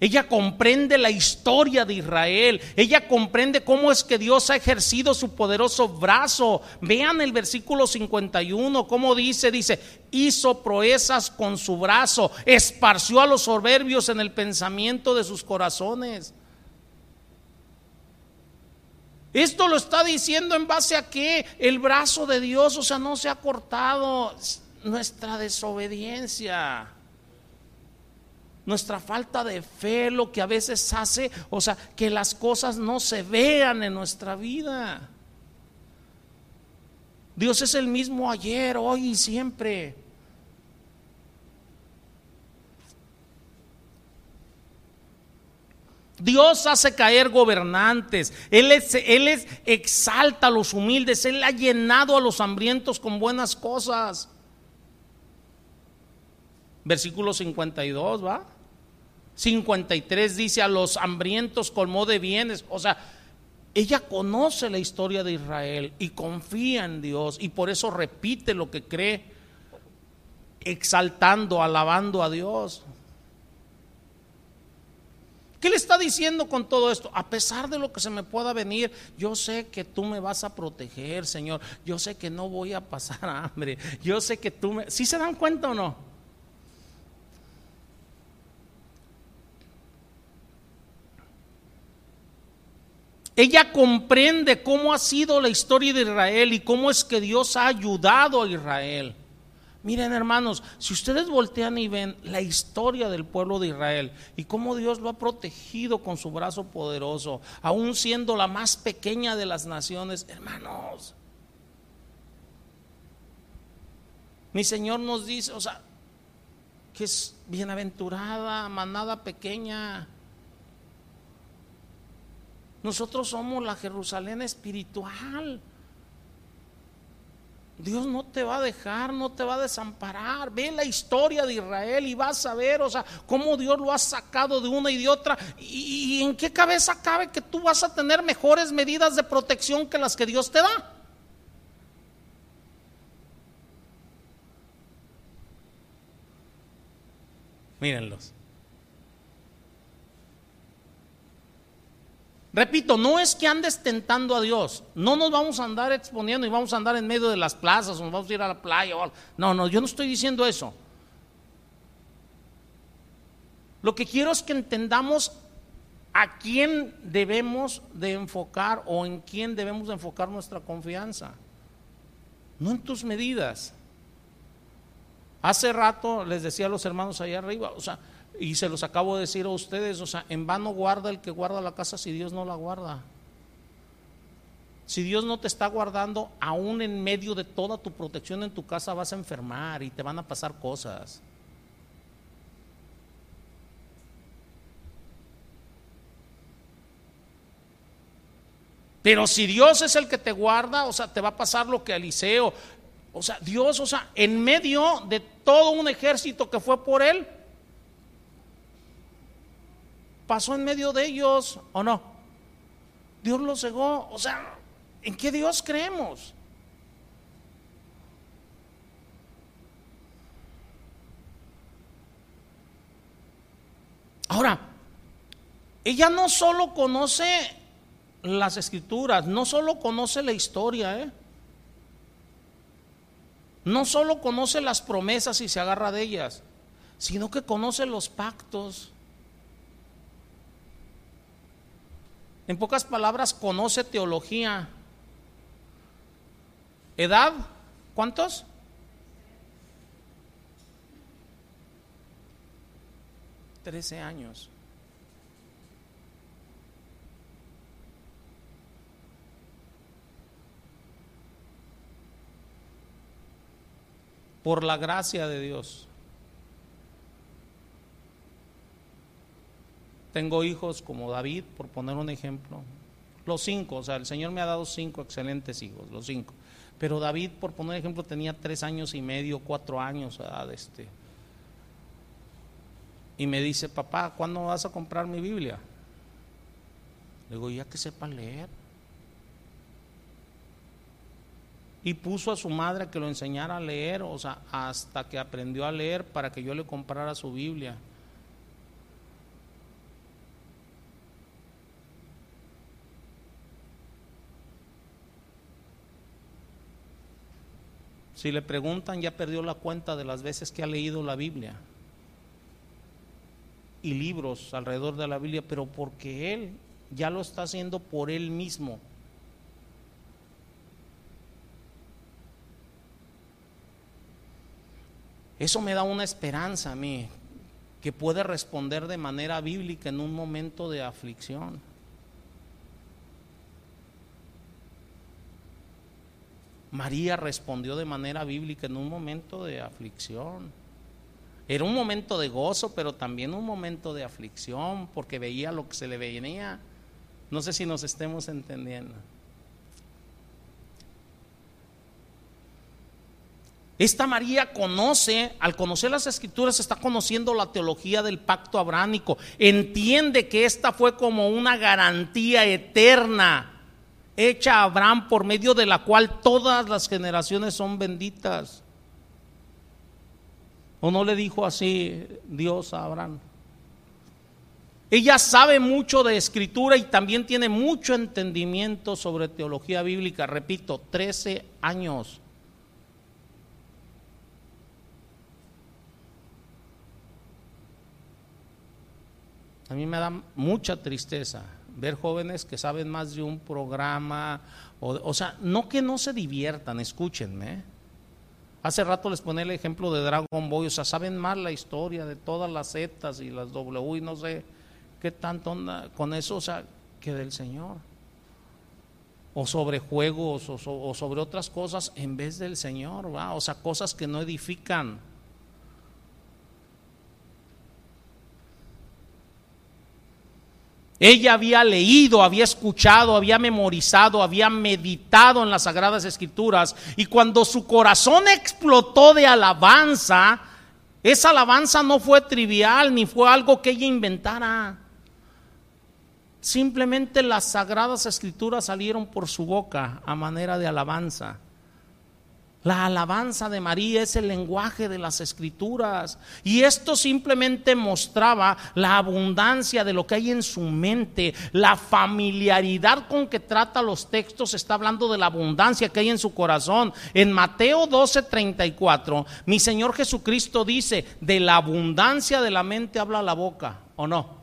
Ella comprende la historia de Israel. Ella comprende cómo es que Dios ha ejercido su poderoso brazo. Vean el versículo 51, cómo dice, dice, hizo proezas con su brazo, esparció a los soberbios en el pensamiento de sus corazones. Esto lo está diciendo en base a que el brazo de Dios, o sea, no se ha cortado nuestra desobediencia nuestra falta de fe, lo que a veces hace, o sea, que las cosas no se vean en nuestra vida. Dios es el mismo ayer, hoy y siempre. Dios hace caer gobernantes, Él, es, Él es, exalta a los humildes, Él ha llenado a los hambrientos con buenas cosas. Versículo 52, ¿va? 53 dice, a los hambrientos colmó de bienes. O sea, ella conoce la historia de Israel y confía en Dios y por eso repite lo que cree, exaltando, alabando a Dios. ¿Qué le está diciendo con todo esto? A pesar de lo que se me pueda venir, yo sé que tú me vas a proteger, Señor. Yo sé que no voy a pasar hambre. Yo sé que tú me... ¿Sí se dan cuenta o no? Ella comprende cómo ha sido la historia de Israel y cómo es que Dios ha ayudado a Israel. Miren hermanos, si ustedes voltean y ven la historia del pueblo de Israel y cómo Dios lo ha protegido con su brazo poderoso, aún siendo la más pequeña de las naciones, hermanos, mi Señor nos dice, o sea, que es bienaventurada, manada pequeña. Nosotros somos la Jerusalén espiritual. Dios no te va a dejar, no te va a desamparar. Ve la historia de Israel y vas a ver, o sea, cómo Dios lo ha sacado de una y de otra. ¿Y, en qué cabeza cabe que tú vas a tener mejores medidas de protección que las que Dios te da? Mírenlos. Repito, no es que andes tentando a Dios, no nos vamos a andar exponiendo y vamos a andar en medio de las plazas o nos vamos a ir a la playa. No, no, yo no estoy diciendo eso. Lo que quiero es que entendamos a quién debemos de enfocar o en quién debemos de enfocar nuestra confianza. No en tus medidas. Hace rato les decía a los hermanos allá arriba, o sea, y se los acabo de decir a ustedes, o sea, en vano guarda el que guarda la casa si Dios no la guarda. Si Dios no te está guardando, aún en medio de toda tu protección en tu casa vas a enfermar y te van a pasar cosas. Pero si Dios es el que te guarda, o sea, te va a pasar lo que a Eliseo. O sea, Dios, o sea, en medio de todo un ejército que fue por él, pasó en medio de ellos o no. Dios los cegó. O sea, ¿en qué Dios creemos? Ahora, ella no solo conoce las escrituras, no solo conoce la historia, ¿eh? no solo conoce las promesas y se agarra de ellas, sino que conoce los pactos. En pocas palabras, conoce teología. ¿Edad? ¿Cuántos? Trece años. Por la gracia de Dios. Tengo hijos como David, por poner un ejemplo. Los cinco, o sea, el Señor me ha dado cinco excelentes hijos, los cinco. Pero David, por poner ejemplo, tenía tres años y medio, cuatro años de este. Y me dice, papá, ¿cuándo vas a comprar mi Biblia? Le digo, ya que sepa leer. Y puso a su madre que lo enseñara a leer, o sea, hasta que aprendió a leer para que yo le comprara su Biblia. Si le preguntan, ya perdió la cuenta de las veces que ha leído la Biblia y libros alrededor de la Biblia, pero porque él ya lo está haciendo por él mismo. Eso me da una esperanza a mí, que puede responder de manera bíblica en un momento de aflicción. María respondió de manera bíblica en un momento de aflicción. Era un momento de gozo, pero también un momento de aflicción, porque veía lo que se le venía. No sé si nos estemos entendiendo. Esta María conoce, al conocer las escrituras, está conociendo la teología del pacto abránico. Entiende que esta fue como una garantía eterna hecha a Abraham por medio de la cual todas las generaciones son benditas. ¿O no le dijo así Dios a Abraham? Ella sabe mucho de escritura y también tiene mucho entendimiento sobre teología bíblica. Repito, 13 años. A mí me da mucha tristeza ver jóvenes que saben más de un programa, o, sea, no que no se diviertan, escúchenme. Hace rato les ponía el ejemplo de Dragon Ball, o sea, saben más la historia de todas las Z y las W y no sé qué tanto onda con eso, o sea, que del Señor. O sobre juegos o, o sobre otras cosas en vez del Señor, o sea, cosas que no edifican. Ella había leído, había escuchado, había memorizado, había meditado en las sagradas escrituras y cuando su corazón explotó de alabanza, esa alabanza no fue trivial ni fue algo que ella inventara. Simplemente las sagradas escrituras salieron por su boca a manera de alabanza. La alabanza de María es el lenguaje de las escrituras. Y esto simplemente mostraba la abundancia de lo que hay en su mente, la familiaridad con que trata los textos, está hablando de la abundancia que hay en su corazón. En Mateo 12:34, mi Señor Jesucristo dice, de la abundancia de la mente habla la boca, ¿o no?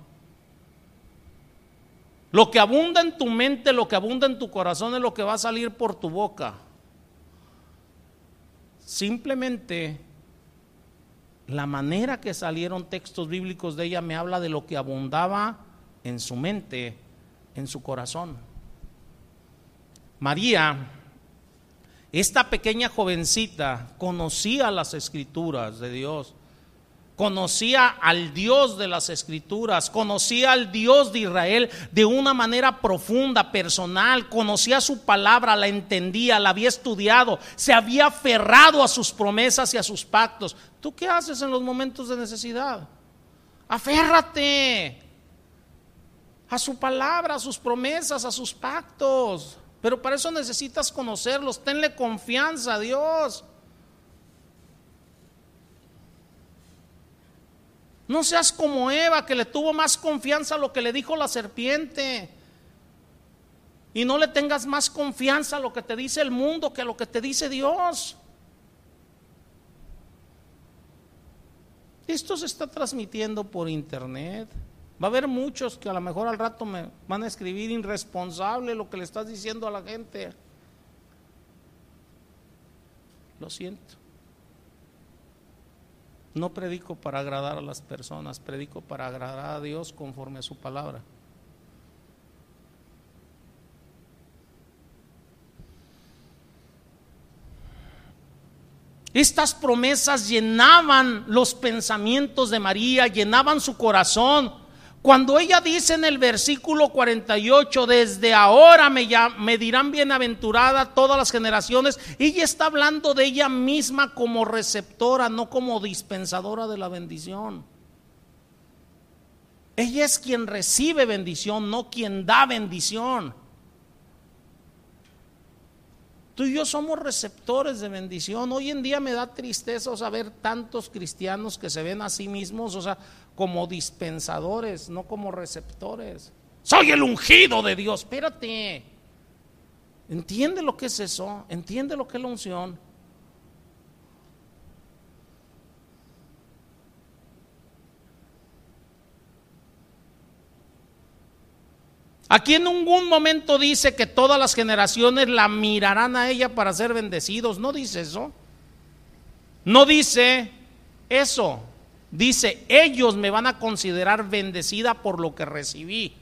Lo que abunda en tu mente, lo que abunda en tu corazón es lo que va a salir por tu boca. Simplemente la manera que salieron textos bíblicos de ella me habla de lo que abundaba en su mente, en su corazón. María, esta pequeña jovencita, conocía las escrituras de Dios conocía al Dios de las Escrituras, conocía al Dios de Israel de una manera profunda, personal, conocía su palabra, la entendía, la había estudiado, se había aferrado a sus promesas y a sus pactos. ¿Tú qué haces en los momentos de necesidad? Aférrate a su palabra, a sus promesas, a sus pactos. Pero para eso necesitas conocerlos, tenle confianza a Dios. No seas como Eva, que le tuvo más confianza a lo que le dijo la serpiente. Y no le tengas más confianza a lo que te dice el mundo que a lo que te dice Dios. Esto se está transmitiendo por internet. Va a haber muchos que a lo mejor al rato me van a escribir irresponsable lo que le estás diciendo a la gente. Lo siento. No predico para agradar a las personas, predico para agradar a Dios conforme a su palabra. Estas promesas llenaban los pensamientos de María, llenaban su corazón. Cuando ella dice en el versículo 48, desde ahora me, dirán bienaventurada todas las generaciones, ella está hablando de ella misma como receptora, no como dispensadora de la bendición. Ella es quien recibe bendición, no quien da bendición. Tú y yo somos receptores de bendición. Hoy en día me da tristeza saber tantos cristianos que se ven a sí mismos, o sea, como dispensadores, no como receptores. Soy el ungido de Dios. Espérate. Entiende lo que es eso. Entiende lo que es la unción. Aquí en ningún momento dice que todas las generaciones la mirarán a ella para ser bendecidos. No dice eso. No dice eso. Dice, ellos me van a considerar bendecida por lo que recibí.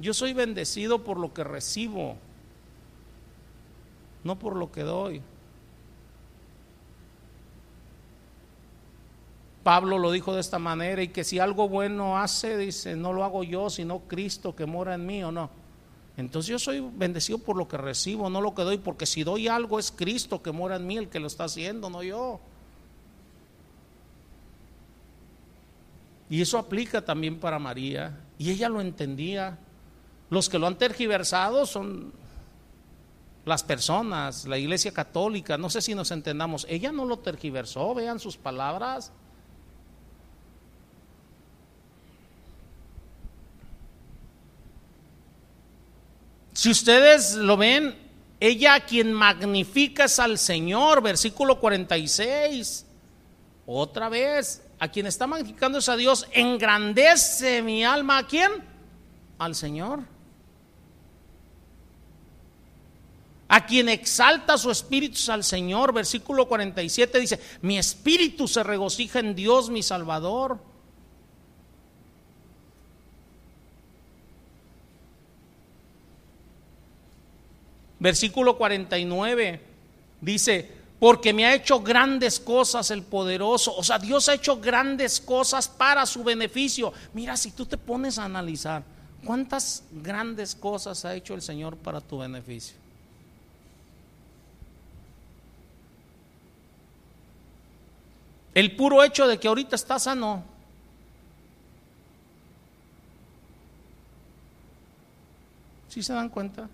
Yo soy bendecido por lo que recibo, no por lo que doy. Pablo lo dijo de esta manera y que si algo bueno hace, dice, no lo hago yo, sino Cristo que mora en mí o no. Entonces yo soy bendecido por lo que recibo, no lo que doy, porque si doy algo es Cristo que mora en mí el que lo está haciendo, no yo. Y eso aplica también para María. Y ella lo entendía. Los que lo han tergiversado son las personas, la iglesia católica. No sé si nos entendamos. Ella no lo tergiversó, vean sus palabras. Si ustedes lo ven, ella quien magnifica es al Señor, versículo 46. Otra vez, a quien está magnificando es a Dios, engrandece mi alma a quién? Al Señor. A quien exalta su espíritu es al Señor, versículo 47 dice, mi espíritu se regocija en Dios mi Salvador. Versículo 49 dice, porque me ha hecho grandes cosas el poderoso. O sea, Dios ha hecho grandes cosas para su beneficio. Mira, si tú te pones a analizar, ¿cuántas grandes cosas ha hecho el Señor para tu beneficio? El puro hecho de que ahorita estás sano. ¿Sí se dan cuenta?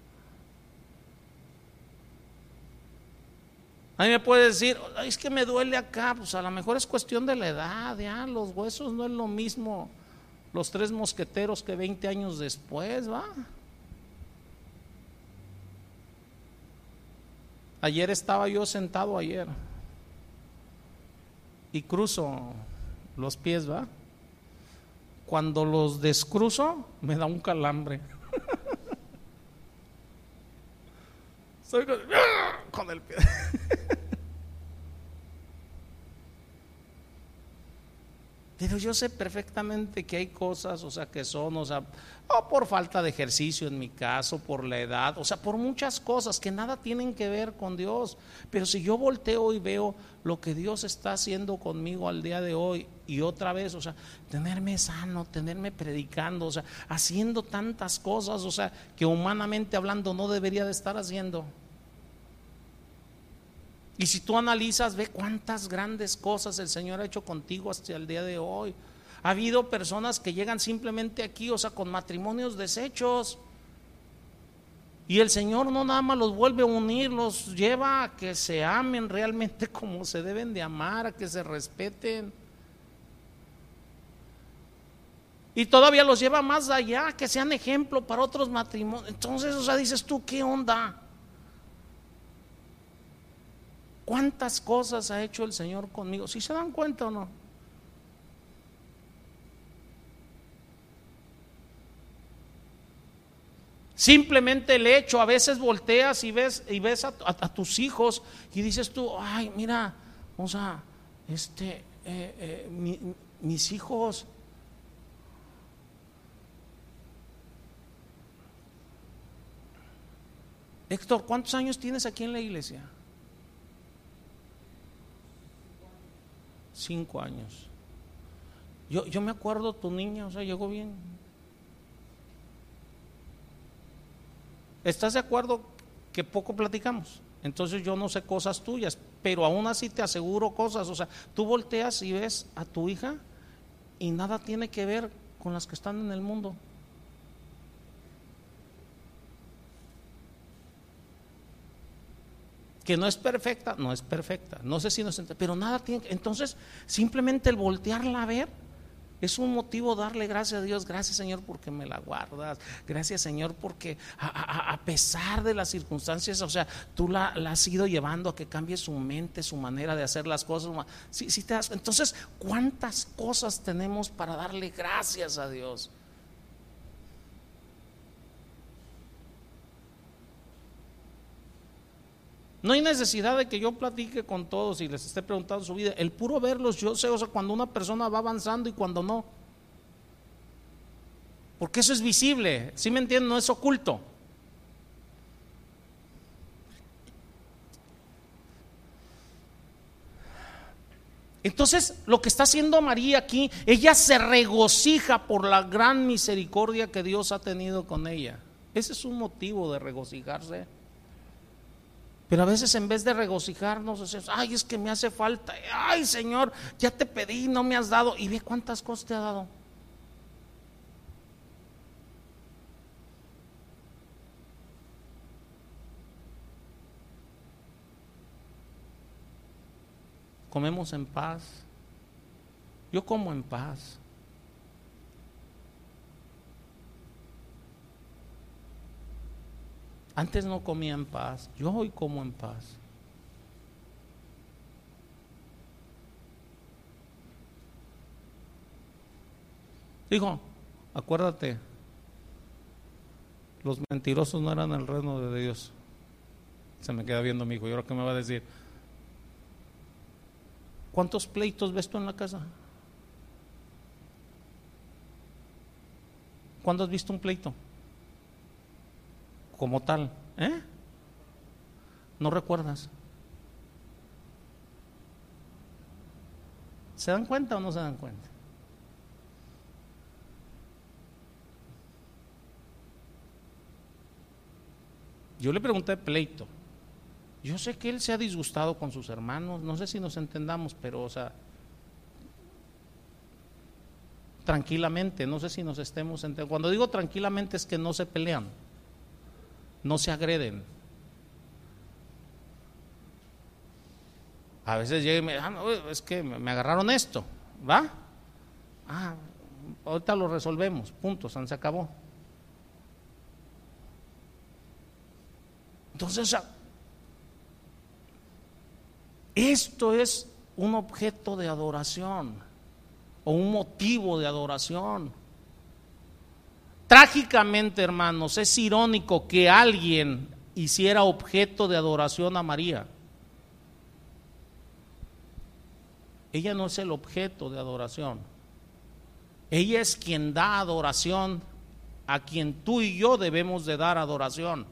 A mí me puede decir, es que me duele acá, pues a lo mejor es cuestión de la edad, ya, los huesos no es lo mismo los tres mosqueteros que 20 años después, va. Ayer estaba yo sentado ayer y cruzo los pies, va. Cuando los descruzo me da un calambre. (laughs) Soy con el pie. (laughs) Pero yo sé perfectamente que hay cosas, o sea, que son, o sea, o por falta de ejercicio en mi caso, por la edad, o sea, por muchas cosas que nada tienen que ver con Dios. Pero si yo volteo y veo lo que Dios está haciendo conmigo al día de hoy y otra vez, o sea, tenerme sano, tenerme predicando, o sea, haciendo tantas cosas, o sea, que humanamente hablando no debería de estar haciendo. Y si tú analizas, ve cuántas grandes cosas el Señor ha hecho contigo hasta el día de hoy. Ha habido personas que llegan simplemente aquí, o sea, con matrimonios deshechos. Y el Señor no nada más los vuelve a unir, los lleva a que se amen realmente (laughs) como se deben de amar, a que se respeten. Y todavía los lleva más allá, que sean ejemplo para otros matrimonios. Entonces, o sea, dices tú, ¿qué onda? ¿Cuántas cosas ha hecho el Señor conmigo? ¿Si se dan cuenta o no? Simplemente el hecho, a veces volteas y ves, y ves a, tus hijos y dices tú, ay, mira, o sea, este, eh, eh, mis hijos Héctor, ¿cuántos años tienes aquí en la iglesia? Cinco años. Yo, yo me acuerdo tu niña, o sea, llegó bien. ¿Estás de acuerdo que poco platicamos? Entonces yo no sé cosas tuyas, pero aún así te aseguro cosas. O sea, tú volteas y ves a tu hija y nada tiene que ver con las que están en el mundo. Que no es perfecta, no es perfecta, no sé si nos pero nada tiene, entonces simplemente el voltearla a ver es un motivo darle gracias a Dios, gracias Señor porque me la guardas, gracias Señor porque a, pesar de las circunstancias, o sea, tú la, has ido llevando a que cambie su mente, su manera de hacer las cosas. Si, si te das, entonces, ¿cuántas cosas tenemos para darle gracias a Dios? No hay necesidad de que yo platique con todos y les esté preguntando su vida. El puro verlos, yo sé, o sea, cuando una persona va avanzando y cuando no. Porque eso es visible, ¿sí me entienden? No es oculto. Entonces, lo que está haciendo María aquí, ella se regocija por la gran misericordia que Dios ha tenido con ella. Ese es un motivo de regocijarse. Pero a veces en vez de regocijarnos, decimos, ay, es que me hace falta, ay Señor, ya te pedí, no me has dado, y ve cuántas cosas te ha dado. Comemos en paz. Yo como en paz. Antes no comía en paz, yo hoy como en paz. Digo, acuérdate, los mentirosos no eran el reino de Dios. Se me queda viendo mi hijo, ¿y ahora qué me va a decir? ¿Cuántos pleitos ves tú en la casa? ¿Cuándo has visto un pleito? Como tal. ¿Eh? ¿No recuerdas? ¿Se dan cuenta o no se dan cuenta? Yo le pregunté pleito. Yo sé que él se ha disgustado con sus hermanos, no sé si nos entendamos, pero o sea, tranquilamente, no sé si nos estemos entendiendo. Cuando digo tranquilamente es que no se pelean no se agreden. A veces llega y me ah, es que me agarraron esto, ¿va? Ah, ahorita lo resolvemos, punto, se acabó. Entonces, esto es un objeto de adoración o un motivo de adoración. Trágicamente, hermanos, es irónico que alguien hiciera objeto de adoración a María. Ella no es el objeto de adoración. Ella es quien da adoración a quien tú y yo debemos de dar adoración.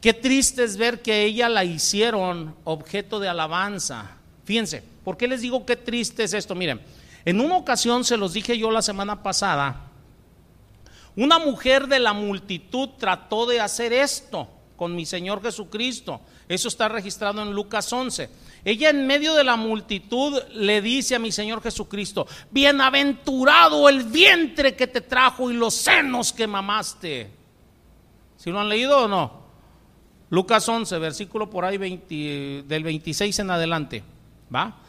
Qué triste es ver que ella la hicieron objeto de alabanza. Fíjense, ¿por qué les digo qué triste es esto? Miren, en una ocasión, se los dije yo la semana pasada, una mujer de la multitud trató de hacer esto con mi Señor Jesucristo. Eso está registrado en Lucas 11. Ella en medio de la multitud le dice a mi Señor Jesucristo, bienaventurado el vientre que te trajo y los senos que mamaste. ¿Si lo han leído o no? Lucas 11, versículo por ahí del 26 en adelante. ¿Va?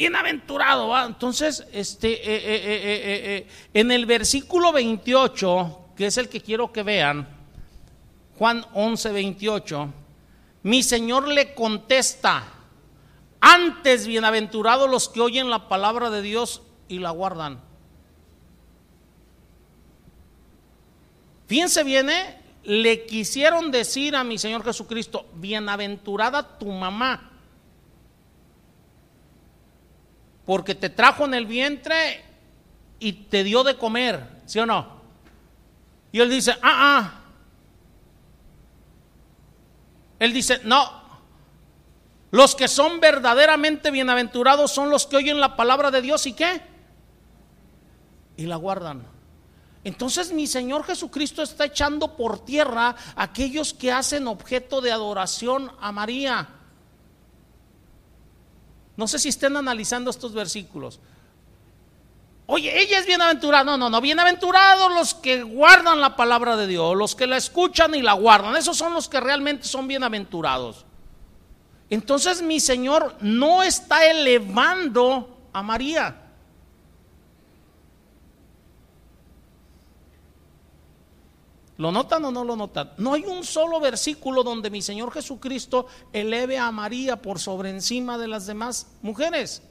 Bienaventurado, ¿va? Entonces, este, eh, eh, eh, en el versículo 28, que es el que quiero que vean, Juan 11, 28, mi Señor le contesta, antes bienaventurados los que oyen la palabra de Dios y la guardan. Fíjense bien, le quisieron decir a mi Señor Jesucristo, bienaventurada tu mamá, porque te trajo en el vientre y te dio de comer, ¿sí o no? Y él dice, ah, ah. Él dice, no, los que son verdaderamente bienaventurados son los que oyen la palabra de Dios y qué? Y la guardan. Entonces mi Señor Jesucristo está echando por tierra aquellos que hacen objeto de adoración a María. No sé si estén analizando estos versículos. Oye, ella es bienaventurada. No, no, no. Bienaventurados los que guardan la palabra de Dios, los que la escuchan y la guardan. Esos son los que realmente son bienaventurados. Entonces mi Señor no está elevando a María. ¿Lo notan o no lo notan? No hay un solo versículo donde mi Señor Jesucristo eleve a María por sobre encima de las demás mujeres.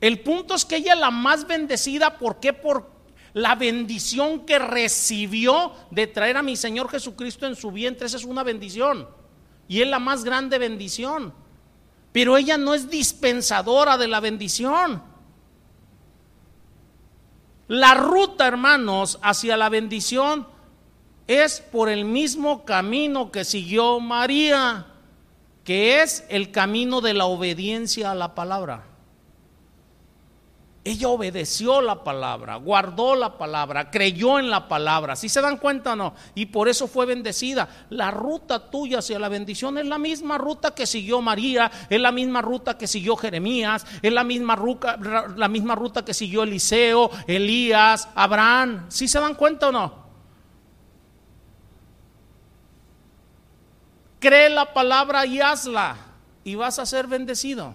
El punto es que ella es la más bendecida, ¿por qué? Por la bendición que recibió de traer a mi Señor Jesucristo en su vientre. Esa es una bendición. Y es la más grande bendición. Pero ella no es dispensadora de la bendición. La ruta, hermanos, hacia la bendición es por el mismo camino que siguió María, que es el camino de la obediencia a la palabra. Ella obedeció la palabra, guardó la palabra, creyó en la palabra. ¿Sí se dan cuenta o no? Y por eso fue bendecida. La ruta tuya hacia la bendición es la misma ruta que siguió María, es la misma ruta que siguió Jeremías, es la misma ruta, la misma ruta que siguió Eliseo, Elías, Abraham. ¿Sí se dan cuenta o no? Cree la palabra y hazla y vas a ser bendecido.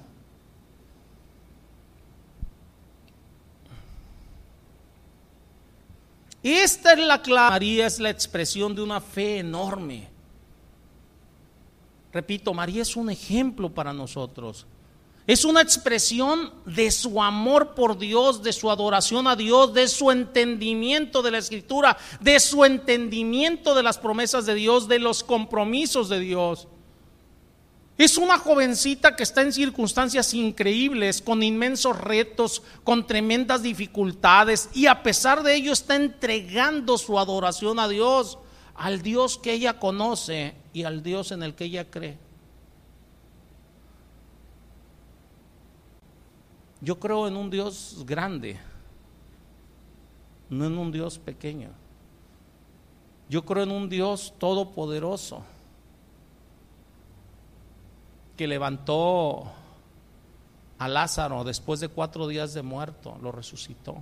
Esta es la clave. María es la expresión de una fe enorme. Repito, María es un ejemplo para nosotros. Es una expresión de su amor por Dios, de su adoración a Dios, de su entendimiento de la escritura, de su entendimiento de las promesas de Dios, de los compromisos de Dios. Es una jovencita que está en circunstancias increíbles, con inmensos retos, con tremendas dificultades, y a pesar de ello está entregando su adoración a Dios, al Dios que ella conoce y al Dios en el que ella cree. Yo creo en un Dios grande, no en un Dios pequeño. Yo creo en un Dios todopoderoso que levantó a Lázaro después de cuatro días de muerto, lo resucitó.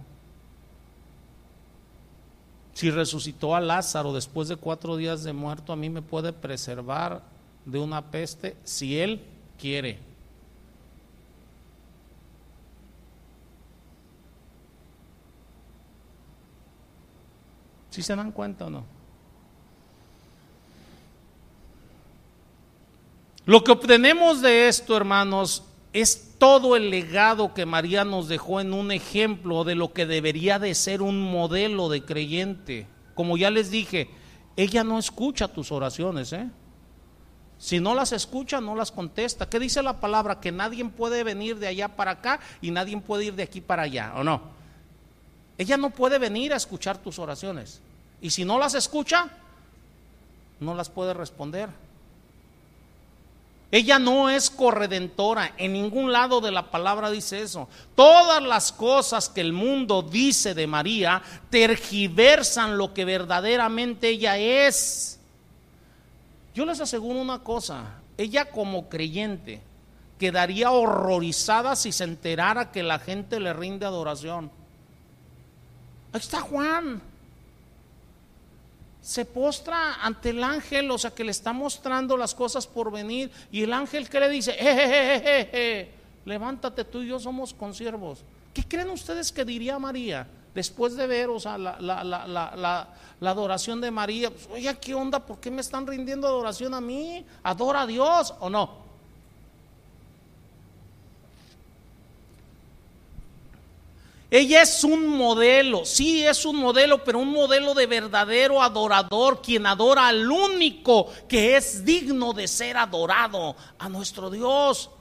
Si resucitó a Lázaro después de cuatro días de muerto, a mí me puede preservar de una peste si Él quiere. ¿Si se dan cuenta o no? Lo que obtenemos de esto, hermanos, es todo el legado que María nos dejó en un ejemplo de lo que debería de ser un modelo de creyente. Como ya les dije, ella no escucha tus oraciones, ¿eh? Si no las escucha, no las contesta. ¿Qué dice la palabra? Que nadie puede venir de allá para acá y nadie puede ir de aquí para allá, ¿o no? Ella no puede venir a escuchar tus oraciones. Y si no las escucha, no las puede responder. Ella no es corredentora, en ningún lado de la palabra dice eso. Todas las cosas que el mundo dice de María tergiversan lo que verdaderamente ella es. Yo les aseguro una cosa, ella como creyente quedaría horrorizada si se enterara que la gente le rinde adoración. Ahí está Juan. Se postra ante el ángel, o sea que le está mostrando las cosas por venir. Y el ángel que le dice, eh, levántate, tú y yo somos consiervos. ¿Qué creen ustedes que diría María después de ver, o sea, la, la, la, la adoración de María? Pues, Oye, ¿qué onda? ¿Por qué me están rindiendo adoración a mí? ¿Adora a Dios o no? Ella es un modelo, sí es un modelo, pero un modelo de verdadero adorador, quien adora al único que es digno de ser adorado, a nuestro Dios.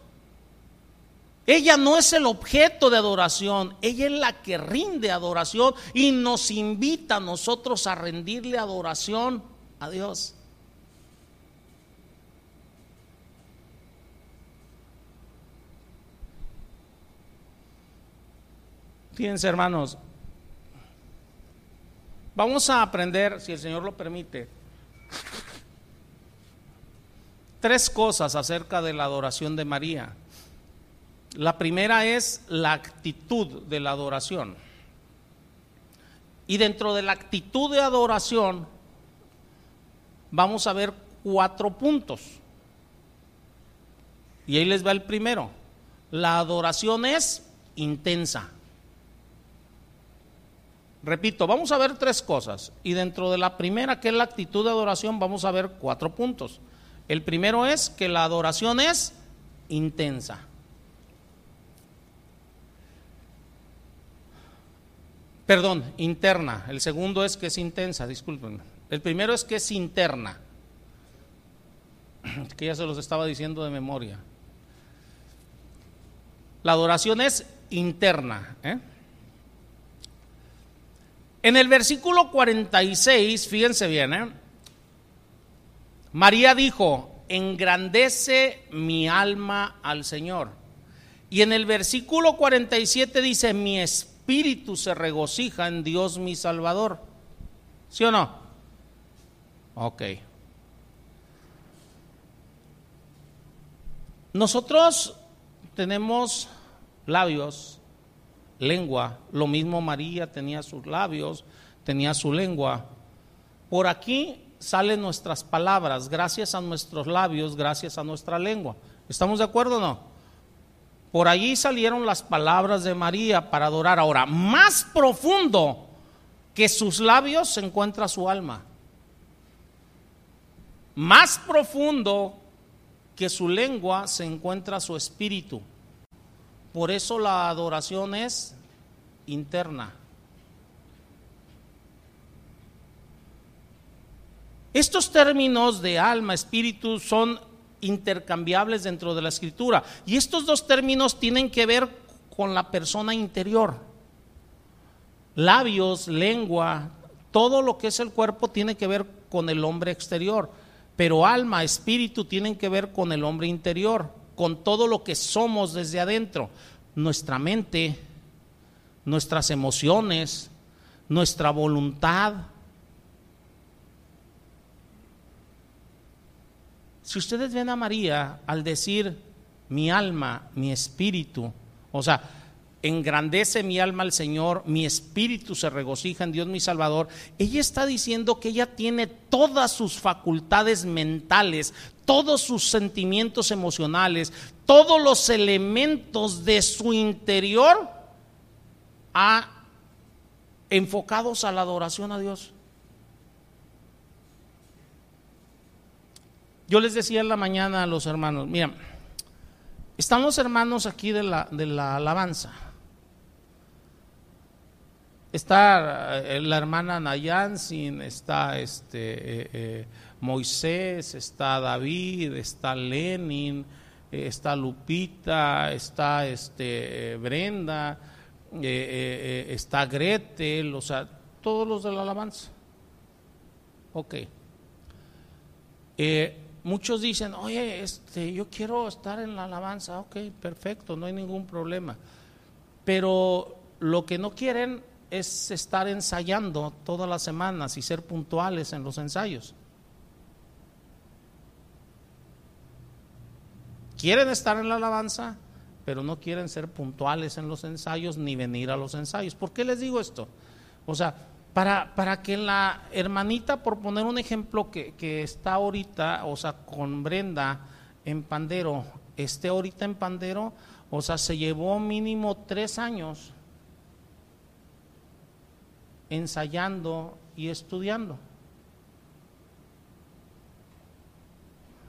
Ella no es el objeto de adoración, ella es la que rinde adoración y nos invita a nosotros a rendirle adoración a Dios. Fíjense, hermanos, vamos a aprender, si el Señor lo permite, tres cosas acerca de la adoración de María. La primera es la actitud de la adoración. Y dentro de la actitud de adoración vamos a ver cuatro puntos. Y ahí les va el primero. La adoración es intensa. Repito, vamos a ver tres cosas y dentro de la primera, que es la actitud de adoración, vamos a ver cuatro puntos. El primero es que la adoración es intensa. Perdón, interna. El segundo es que es intensa, disculpen. El primero es que es interna, (clears throat) que ya se los estaba diciendo de memoria. La adoración es interna. ¿eh? En el versículo 46, fíjense bien, ¿eh? María dijo, engrandece mi alma al Señor. Y en el versículo 47 dice, mi espíritu se regocija en Dios mi Salvador. ¿Sí o no? Ok. Nosotros tenemos labios lengua. Lo mismo María tenía sus labios, tenía su lengua. Por aquí salen nuestras palabras, gracias a nuestros labios, gracias a nuestra lengua. ¿Estamos de acuerdo o no? Por allí salieron las palabras de María para adorar. Ahora, más profundo que sus labios se encuentra su alma. Más profundo que su lengua se encuentra su espíritu. Por eso la adoración es interna. Estos términos de alma, espíritu son intercambiables dentro de la escritura. Y estos dos términos tienen que ver con la persona interior. Labios, lengua, todo lo que es el cuerpo tiene que ver con el hombre exterior. Pero alma, espíritu tienen que ver con el hombre interior con todo lo que somos desde adentro, nuestra mente, nuestras emociones, nuestra voluntad. Si ustedes ven a María al decir mi alma, mi espíritu, o sea, engrandece mi alma al Señor, mi espíritu se regocija en Dios mi Salvador, ella está diciendo que ella tiene todas sus facultades mentales, todos sus sentimientos emocionales, todos los elementos de su interior enfocados a la adoración a Dios. Yo les decía en la mañana a los hermanos, mira, están los hermanos aquí de la alabanza Está eh, la hermana Nayansin, está este, eh, eh, Moisés, está David, está Lenin, está Lupita, está este, Brenda, está Gretel, o sea, todos los de la alabanza. Ok. muchos dicen, oye, este, yo quiero estar en la alabanza, ok, perfecto, no hay ningún problema. Pero lo que no quieren es estar ensayando todas las semanas y ser puntuales en los ensayos. quieren estar en la alabanza, pero no quieren ser puntuales en los ensayos ni venir a los ensayos. ¿Por qué les digo esto? O sea, para, para que la hermanita, por poner un ejemplo, que, que está ahorita, o sea, con Brenda en Pandero, esté ahorita en Pandero, o sea, se llevó mínimo tres años ensayando y estudiando.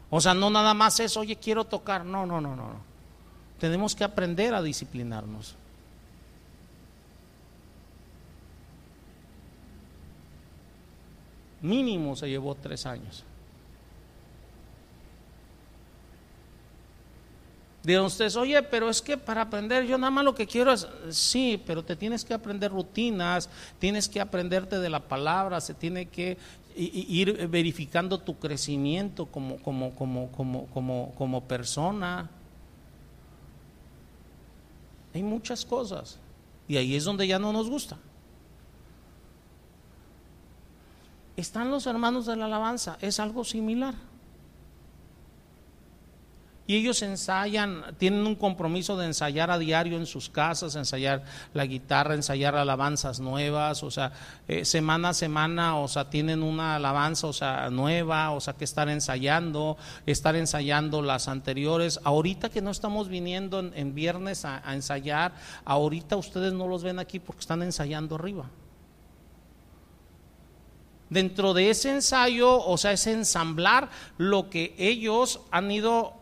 O sea, no nada más es, oye, quiero tocar. No, no, no, no. Tenemos que aprender a disciplinarnos. Mínimo se llevó tres años. Dirán ustedes, oye, pero es que para aprender yo nada más lo que quiero es, sí, pero te tienes que aprender rutinas, tienes que aprenderte de la palabra, se tiene que ir verificando tu crecimiento como, como, como, como, como, como persona. Hay muchas cosas y ahí es donde ya no nos gusta. Están los hermanos de la alabanza, es algo similar. Y ellos ensayan, tienen un compromiso de ensayar a diario en sus casas, ensayar la guitarra, ensayar alabanzas nuevas, o sea, eh, semana a semana, o sea, tienen una alabanza, o sea, nueva, o sea, que estar ensayando, estar ensayando las anteriores. Ahorita que no estamos viniendo en, viernes a ensayar, ahorita ustedes no los ven aquí porque están ensayando arriba dentro de ese ensayo, o sea, ese ensamblar lo que ellos han ido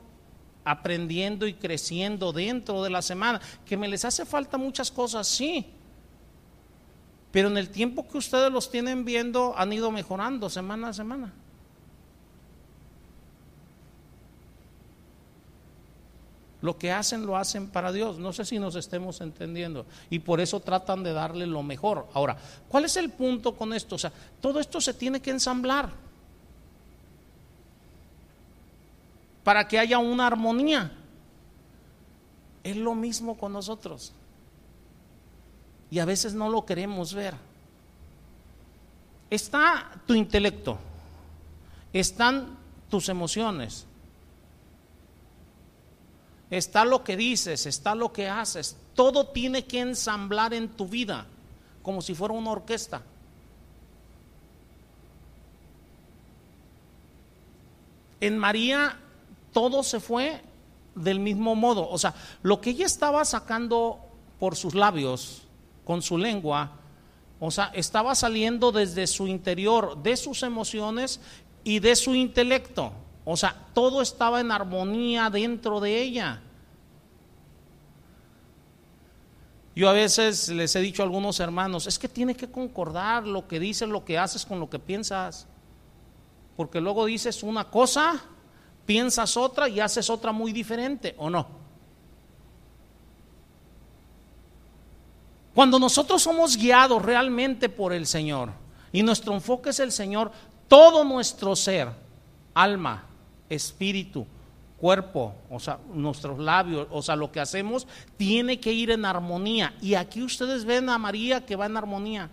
aprendiendo y creciendo dentro de la semana. Que me les hace falta muchas cosas, sí. Pero en el tiempo que ustedes los tienen viendo han ido mejorando semana a semana. Lo que hacen lo hacen para Dios. No sé si nos estemos entendiendo. Y por eso tratan de darle lo mejor. Ahora, ¿cuál es el punto con esto? O sea, todo esto se tiene que ensamblar. Para que haya una armonía. Es lo mismo con nosotros. Y a veces no lo queremos ver. Está tu intelecto, están tus emociones, está lo que dices, está lo que haces. Todo tiene que ensamblar en tu vida como si fuera una orquesta. En María todo se fue del mismo modo. O sea, lo que ella estaba sacando por sus labios, con su lengua, o sea, estaba saliendo desde su interior, de sus emociones y de su intelecto. O sea, todo estaba en armonía dentro de ella. Yo a veces les he dicho a algunos hermanos, es que tiene que concordar lo que dices, lo que haces con lo que piensas. Porque luego dices una cosa piensas otra y haces otra muy diferente, ¿o no? Cuando nosotros somos guiados realmente por el Señor y nuestro enfoque es el Señor, todo nuestro ser, alma, espíritu, cuerpo, o sea, nuestros labios, o sea, lo que hacemos tiene que ir en armonía. Y aquí ustedes ven a María que va en armonía.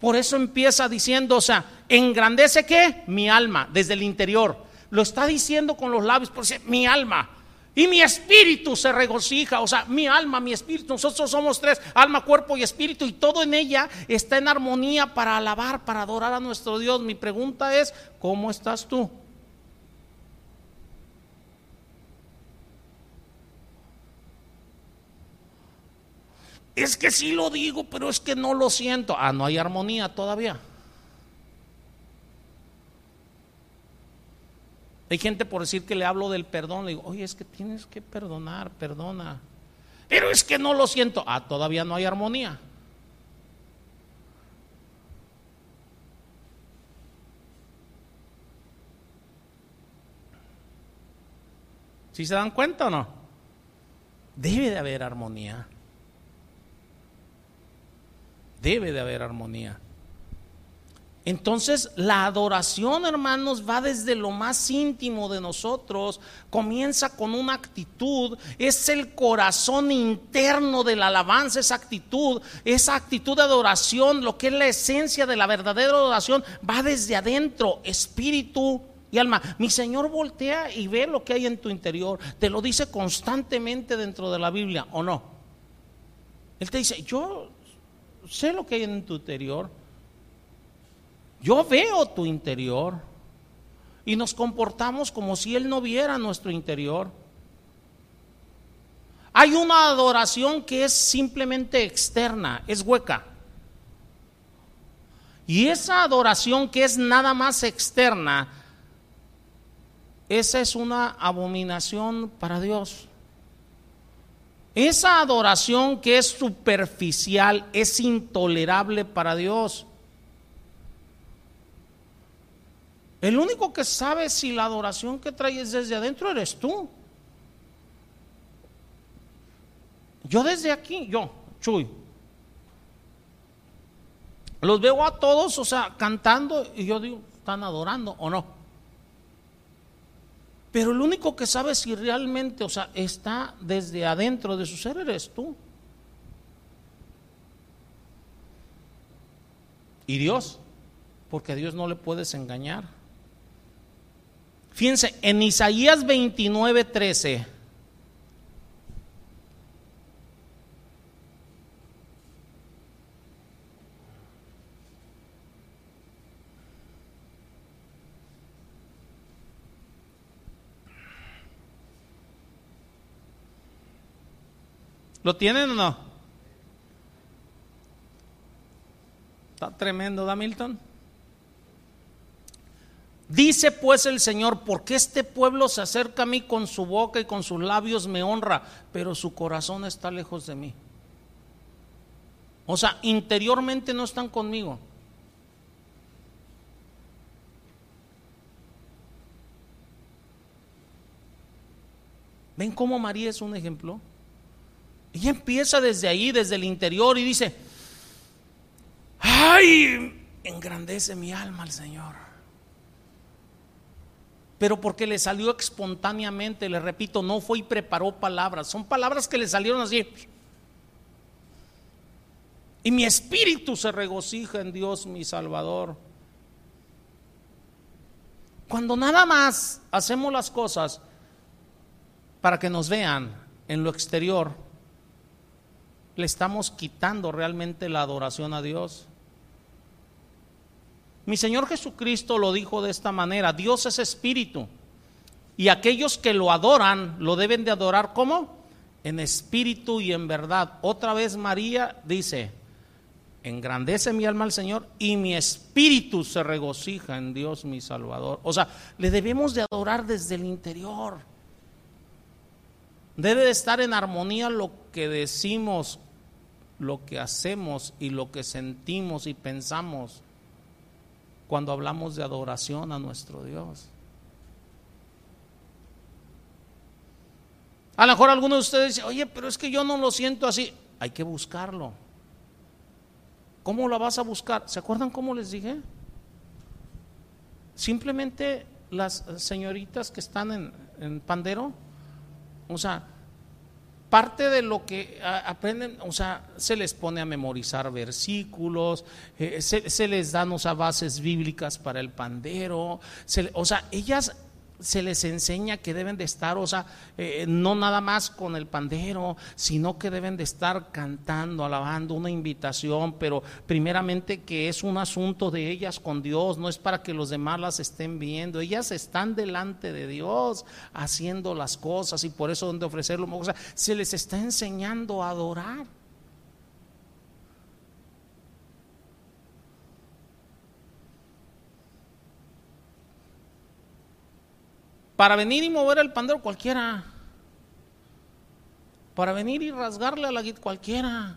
Por eso empieza diciendo, o sea, engrandece qué? Mi alma, desde el interior lo está diciendo con los labios, por mi alma y mi espíritu se regocija, o sea, mi alma, mi espíritu, nosotros somos tres, alma, cuerpo y espíritu, y todo en ella está en armonía para alabar, para adorar a nuestro Dios. Mi pregunta es, ¿cómo estás tú? Es que sí lo digo, pero es que no lo siento. Ah, no hay armonía todavía. Hay gente por decir que le hablo del perdón, le digo, oye, es que tienes que perdonar, perdona. Pero es que no lo siento. Ah, todavía no hay armonía. ¿Sí se dan cuenta o no? Debe de haber armonía. Debe de haber armonía. Entonces la adoración, hermanos, va desde lo más íntimo de nosotros, comienza con una actitud, es el corazón interno de la alabanza, esa actitud, esa actitud de adoración, lo que es la esencia de la verdadera adoración, va desde adentro, espíritu y alma. Mi Señor voltea y ve lo que hay en tu interior. Te lo dice constantemente dentro de la Biblia, ¿o no? Él te dice, yo sé lo que hay en tu interior. Yo veo tu interior. Y nos comportamos como si Él no viera nuestro interior. Hay una adoración que es simplemente externa, es hueca. Y esa adoración que es nada más externa, esa es una abominación para Dios. Esa adoración que es superficial es intolerable para Dios. El único que sabe si la adoración que traes desde adentro eres tú. Yo desde aquí, yo, Chuy, los veo a todos, o sea, cantando y yo digo, ¿están adorando o no? Pero el único que sabe si realmente, o sea, está desde adentro de su ser eres tú. Y Dios, porque a Dios no le puedes engañar. Fíjense, en Isaías 29, 13. ¿Lo tienen o no? Está tremendo, ¿da Milton? Dice pues el Señor, porque este pueblo se acerca a mí con su boca y con sus labios me honra, pero su corazón está lejos de mí. O sea, interiormente no están conmigo. ¿Ven cómo María es un ejemplo? Ella empieza desde ahí, desde el interior, y dice, ay, engrandece mi alma al Señor. Pero porque le salió espontáneamente, le repito, no fue y preparó palabras, son palabras que le salieron así. Y mi espíritu se regocija en Dios mi Salvador. Cuando nada más hacemos las cosas para que nos vean en lo exterior, le estamos quitando realmente la adoración a Dios. Mi Señor Jesucristo lo dijo de esta manera, Dios es espíritu y aquellos que lo adoran lo deben de adorar ¿cómo? En espíritu y en verdad. Otra vez María dice, engrandece mi alma al Señor y mi espíritu se regocija en Dios mi Salvador. O sea, le debemos de adorar desde el interior. Debe de estar en armonía lo que decimos lo que hacemos y lo que sentimos y pensamos cuando hablamos de adoración a nuestro Dios. A lo mejor algunos de ustedes dicen, oye, pero es que yo no lo siento así. Hay que buscarlo. ¿Cómo lo vas a buscar? ¿Se acuerdan cómo les dije? Simplemente las señoritas que están en, en Pandero, o sea, parte de lo que aprenden, o sea, se les pone a memorizar versículos, eh, se, les dan, o bases bíblicas para el pandero, o sea, ellas se les enseña que deben de estar, o sea, eh, no nada más con el pandero, sino que deben de estar cantando, alabando, una invitación, pero primeramente que es un asunto de ellas con Dios, no es para que los demás las estén viendo, ellas están delante de Dios haciendo las cosas y por eso donde ofrecerlo, o sea, se les está enseñando a adorar. Para venir y mover el pandero cualquiera. Para venir y rasgarle a la guitarra cualquiera.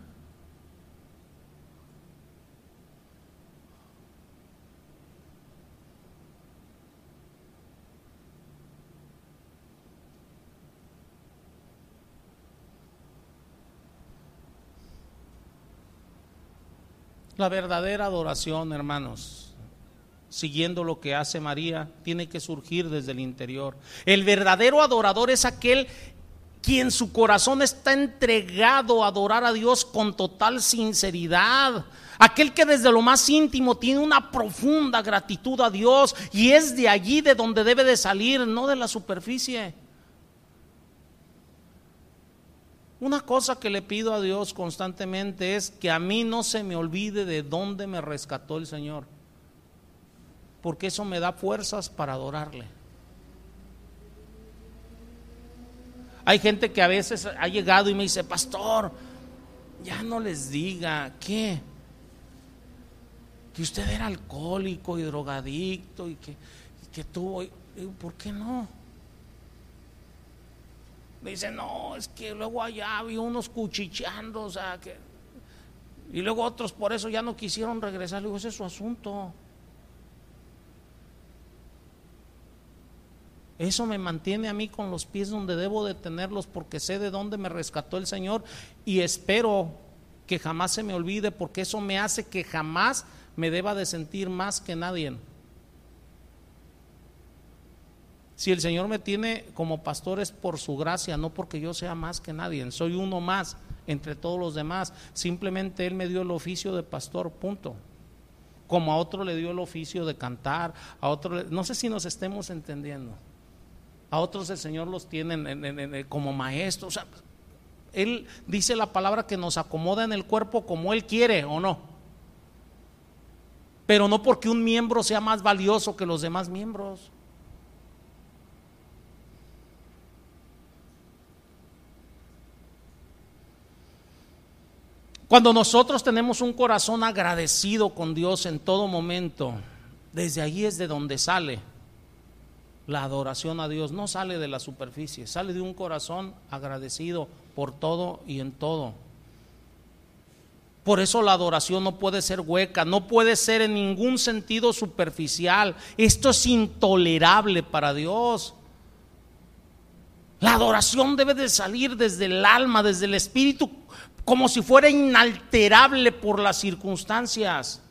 La verdadera adoración, hermanos, siguiendo lo que hace María, tiene que surgir desde el interior. El verdadero adorador es aquel quien su corazón está entregado a adorar a Dios con total sinceridad, Aquel que desde lo más íntimo tiene una profunda gratitud a Dios y es de allí de donde debe de salir, no de la superficie. Una cosa que le pido a Dios constantemente es que a mí no se me olvide de dónde me rescató el Señor, porque eso me da fuerzas para adorarle. Hay gente que a veces ha llegado y me dice, pastor, ya no les diga, ¿qué? Que usted era alcohólico y drogadicto y que, que tuvo, ¿por qué no? Me dice, no, es que luego allá había unos cuchicheando, o sea, que... Y luego otros por eso ya no quisieron regresar. Le digo, ese es su asunto. Eso me mantiene a mí con los pies donde debo de tenerlos porque sé de dónde me rescató el Señor y espero que jamás se me olvide porque eso me hace que jamás me deba de sentir más que nadie. Si el Señor me tiene como pastor es por su gracia, no porque yo sea más que nadie. Soy uno más entre todos los demás. Simplemente Él me dio el oficio de pastor, punto. Como a otro le dio el oficio de cantar, a otro, no sé si nos estemos entendiendo. A otros el Señor los tiene como maestros. él dice la palabra que nos acomoda en el cuerpo como Él quiere o no. Pero no porque un miembro sea más valioso que los demás miembros. Cuando nosotros tenemos un corazón agradecido con Dios en todo momento, desde ahí es de donde sale la adoración a Dios. No sale de la superficie, sale de un corazón agradecido por todo y en todo. Por eso la adoración no puede ser hueca, no puede ser en ningún sentido superficial. Esto es intolerable para Dios. La adoración debe de salir desde el alma, desde el espíritu, como si fuera inalterable por las circunstancias.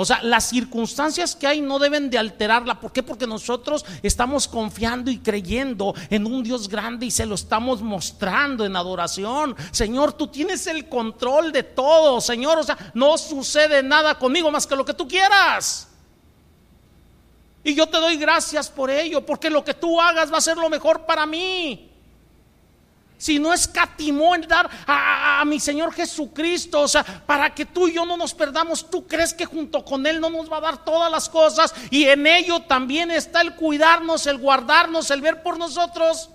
O sea, las circunstancias que hay no deben de alterarla. ¿Por qué? Porque nosotros estamos confiando y creyendo en un Dios grande y se lo estamos mostrando en adoración. Señor, tú tienes el control de todo, Señor. O sea, no sucede nada conmigo más que lo que tú quieras. Y yo te doy gracias por ello, porque lo que tú hagas va a ser lo mejor para mí si no escatimó en dar a, mi Señor Jesucristo, o sea, para que tú y yo no nos perdamos, tú crees que junto con Él no nos va a dar todas las cosas y en ello también está el cuidarnos, el guardarnos, el ver por nosotros.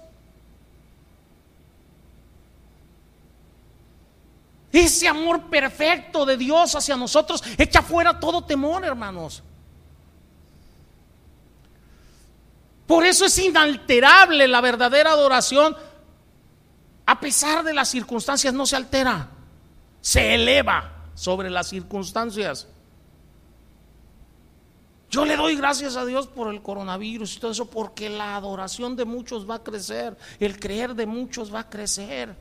Ese amor perfecto de Dios hacia nosotros echa fuera todo temor, hermanos. Por eso es inalterable la verdadera adoración a pesar de las circunstancias, no se altera, se eleva sobre las circunstancias. Yo le doy gracias a Dios por el coronavirus y todo eso, porque la adoración de muchos va a crecer, el creer de muchos va a crecer.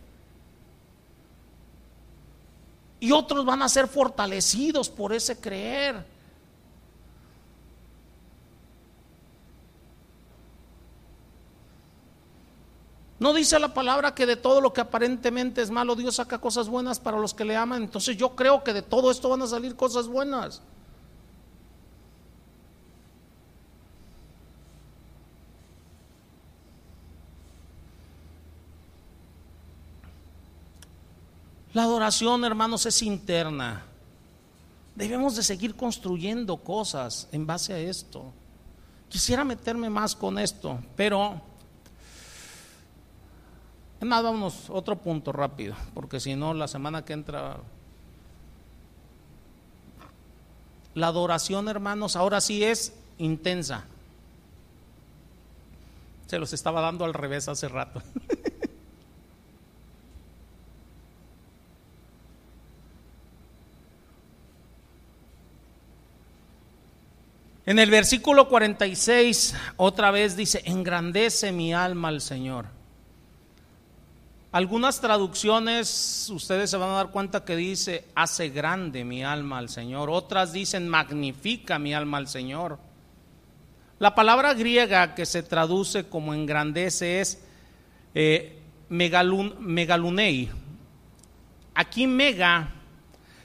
Y otros van a ser fortalecidos por ese creer. No dice la palabra que de todo lo que aparentemente es malo Dios saca cosas buenas para los que le aman. Entonces yo creo que de todo esto van a salir cosas buenas. La adoración, hermanos, es interna. Debemos de seguir construyendo cosas en base a esto. Quisiera meterme más con esto, pero nada, vámonos, otro punto rápido, porque si no, la semana que entra. La adoración, hermanos, ahora sí es intensa. Se los estaba dando al revés hace rato. (laughs) En el versículo 46, otra vez dice, engrandece mi alma al Señor. Algunas traducciones, ustedes se van a dar cuenta que dice, hace grande mi alma al Señor. Otras dicen, magnifica mi alma al Señor. La palabra griega que se traduce como engrandece es eh, megalunei. Aquí mega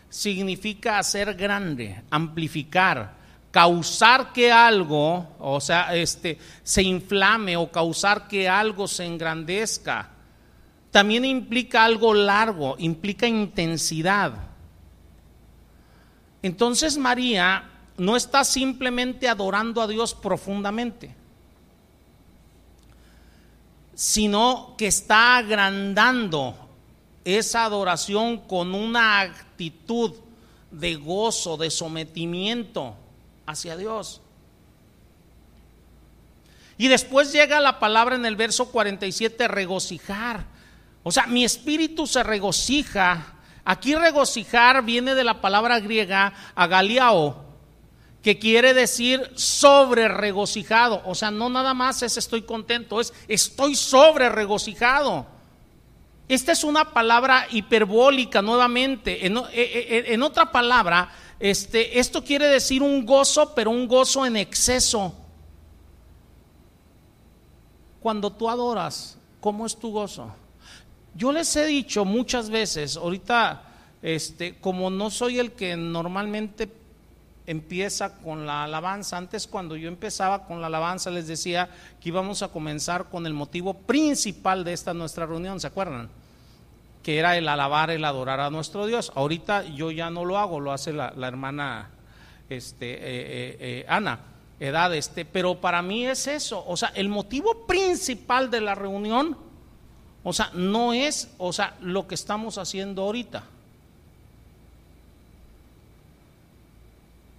significa hacer grande, amplificar, causar que algo, o sea, este, se inflame o causar que algo se engrandezca. También implica algo largo, implica intensidad. Entonces María no está simplemente adorando a Dios profundamente, sino que está agrandando esa adoración con una actitud de gozo, de sometimiento hacia Dios. Y después llega la palabra en el verso 47, regocijar. O sea, mi espíritu se regocija. Aquí regocijar viene de la palabra griega agaliao, que quiere decir sobre regocijado. O sea, no nada más es estoy contento, es estoy sobre regocijado. Esta es una palabra hiperbólica nuevamente. En, e, e, en otra palabra, este, esto quiere decir un gozo, pero un gozo en exceso. Cuando tú adoras, ¿cómo es tu gozo? Yo les he dicho muchas veces, ahorita, este, como no soy el que normalmente empieza con la alabanza, antes cuando yo empezaba con la alabanza les decía que íbamos a comenzar con el motivo principal de esta nuestra reunión, ¿se acuerdan? que era el alabar, el adorar a nuestro Dios. Ahorita yo ya no lo hago, lo hace la, hermana este, eh, eh, eh, Ana, edad, este, pero para mí es eso, o sea, el motivo principal de la reunión, o sea, no es, o sea, lo que estamos haciendo ahorita.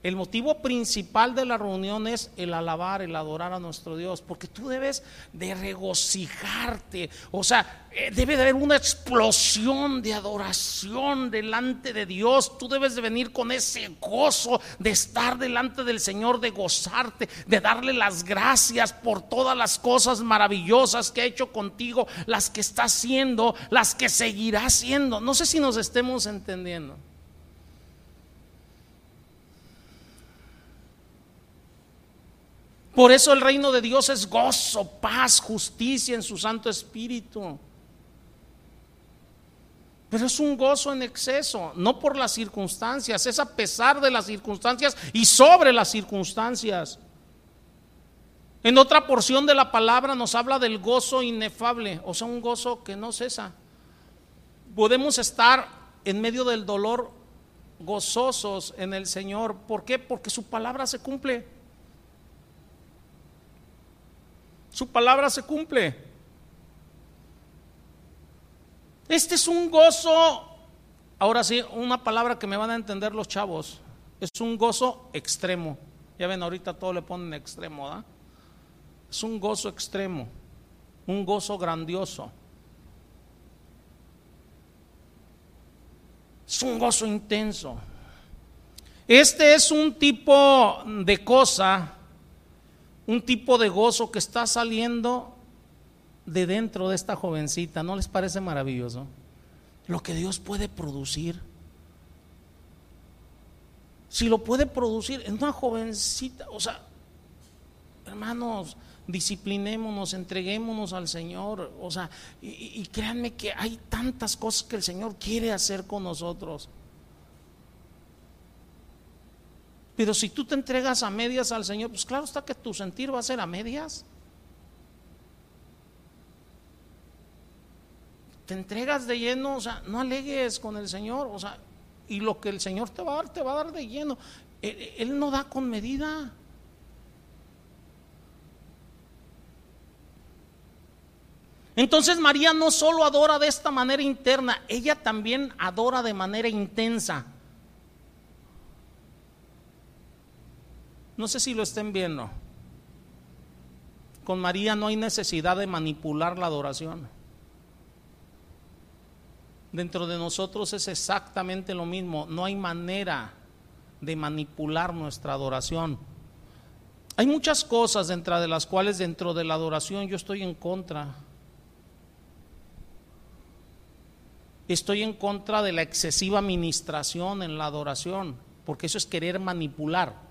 El motivo principal de la reunión es el alabar, el adorar a nuestro Dios, porque tú debes de regocijarte, o sea, eh, debe de haber una explosión de adoración delante de Dios, tú debes de venir con ese gozo de estar delante del Señor, de gozarte, de darle las gracias por todas las cosas maravillosas que ha hecho contigo, las que está haciendo, las que seguirá haciendo. No sé si nos estemos entendiendo. Por eso el reino de Dios es gozo, paz, justicia en su Santo Espíritu. Pero es un gozo en exceso, no por las circunstancias, es a pesar de las circunstancias y sobre las circunstancias. En otra porción de la palabra nos habla del gozo inefable, o sea, un gozo que no cesa. Podemos estar en medio del dolor gozosos en el Señor. ¿Por qué? Porque su palabra se cumple. Su palabra se cumple. Este es un gozo, ahora sí, una palabra que me van a entender los chavos. Es un gozo extremo. Ya ven, ahorita todo le ponen extremo, ¿da? Es un gozo extremo, un gozo grandioso. Es un gozo intenso. Este es un tipo de cosa un tipo de gozo que está saliendo de dentro de esta jovencita. ¿No les parece maravilloso? Lo que Dios puede producir. Si lo puede producir en una jovencita, o sea, hermanos, disciplinémonos, entreguémonos al Señor, o sea, y, y créanme que hay tantas cosas que el Señor quiere hacer con nosotros. Pero si tú te entregas a medias al Señor, pues claro está que tu sentir va a ser a medias. Te entregas de lleno, o sea, no alegues con el Señor, o sea, y lo que el Señor te va a dar, te va a dar de lleno. Él, no da con medida. Entonces María no solo adora de esta manera interna, ella también adora de manera intensa. No sé si lo estén viendo. Con María no hay necesidad de manipular la adoración. Dentro de nosotros es exactamente lo mismo. No hay manera de manipular nuestra adoración. Hay muchas cosas dentro de las cuales dentro de la adoración yo estoy en contra. Estoy en contra de la excesiva administración en la adoración, porque eso es querer manipular.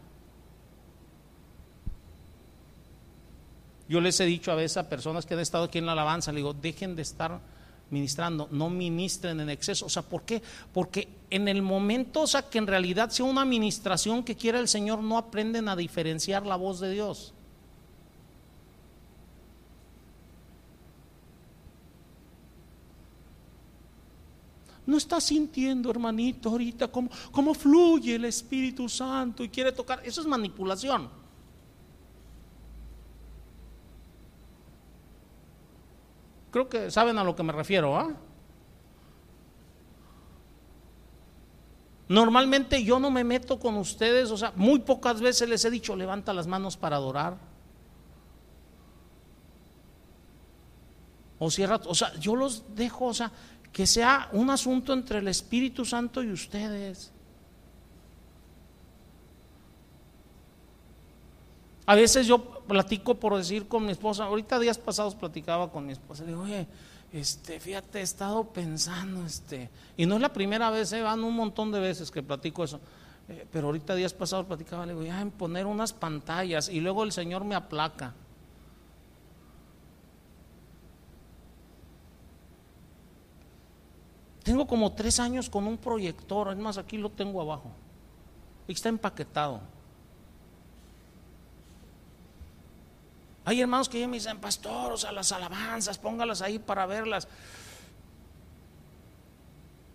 Yo les he dicho a veces a personas que han estado aquí en la alabanza, le digo, dejen de estar ministrando, no ministren en exceso. O sea, ¿por qué? Porque en el momento, o sea, que en realidad sea una administración que quiera el Señor, no aprenden a diferenciar la voz de Dios. No está sintiendo, hermanito, ahorita cómo, cómo fluye el Espíritu Santo y quiere tocar. Eso es manipulación. Creo que saben a lo que me refiero, ¿ah? Normalmente yo no me meto con ustedes, o sea, muy pocas veces les he dicho, levanta las manos para adorar. O cierra, o sea, yo los dejo, o sea, que sea un asunto entre el Espíritu Santo y ustedes. A veces yo platico por decir con mi esposa, ahorita días pasados platicaba con mi esposa, le digo, oye, este, fíjate, he estado pensando, este, y no es la primera vez, eh, van un montón de veces que platico eso, eh, pero ahorita días pasados platicaba, le digo, ya en poner unas pantallas, y luego el Señor me aplaca. Tengo como tres años con un proyector, es más, aquí lo tengo abajo, y está empaquetado. Hay hermanos que me dicen, pastor, o sea, las alabanzas, póngalas ahí para verlas.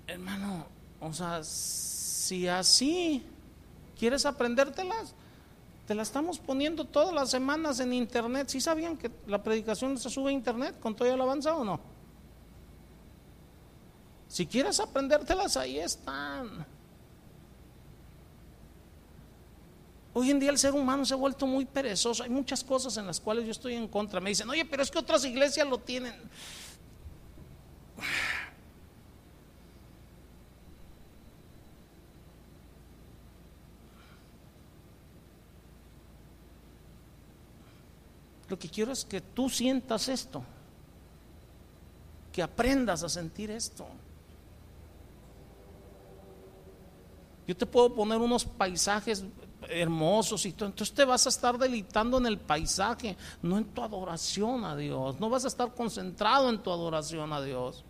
Hermano, o sea, si así quieres aprendértelas, te las estamos poniendo todas las semanas en internet. ¿Sí sabían que la predicación se sube a internet con toda alabanza o no? Si quieres aprendértelas, ahí están. Hoy en día el ser humano se ha vuelto muy perezoso. Hay muchas cosas en las cuales yo estoy en contra. Me dicen, oye, pero es que otras iglesias lo tienen. Lo que quiero es que tú sientas esto, que aprendas a sentir esto. Yo te puedo poner unos paisajes hermosos y todo. Entonces te vas a estar deleitando en el paisaje, no en tu adoración a Dios. No vas a estar concentrado en tu adoración a Dios.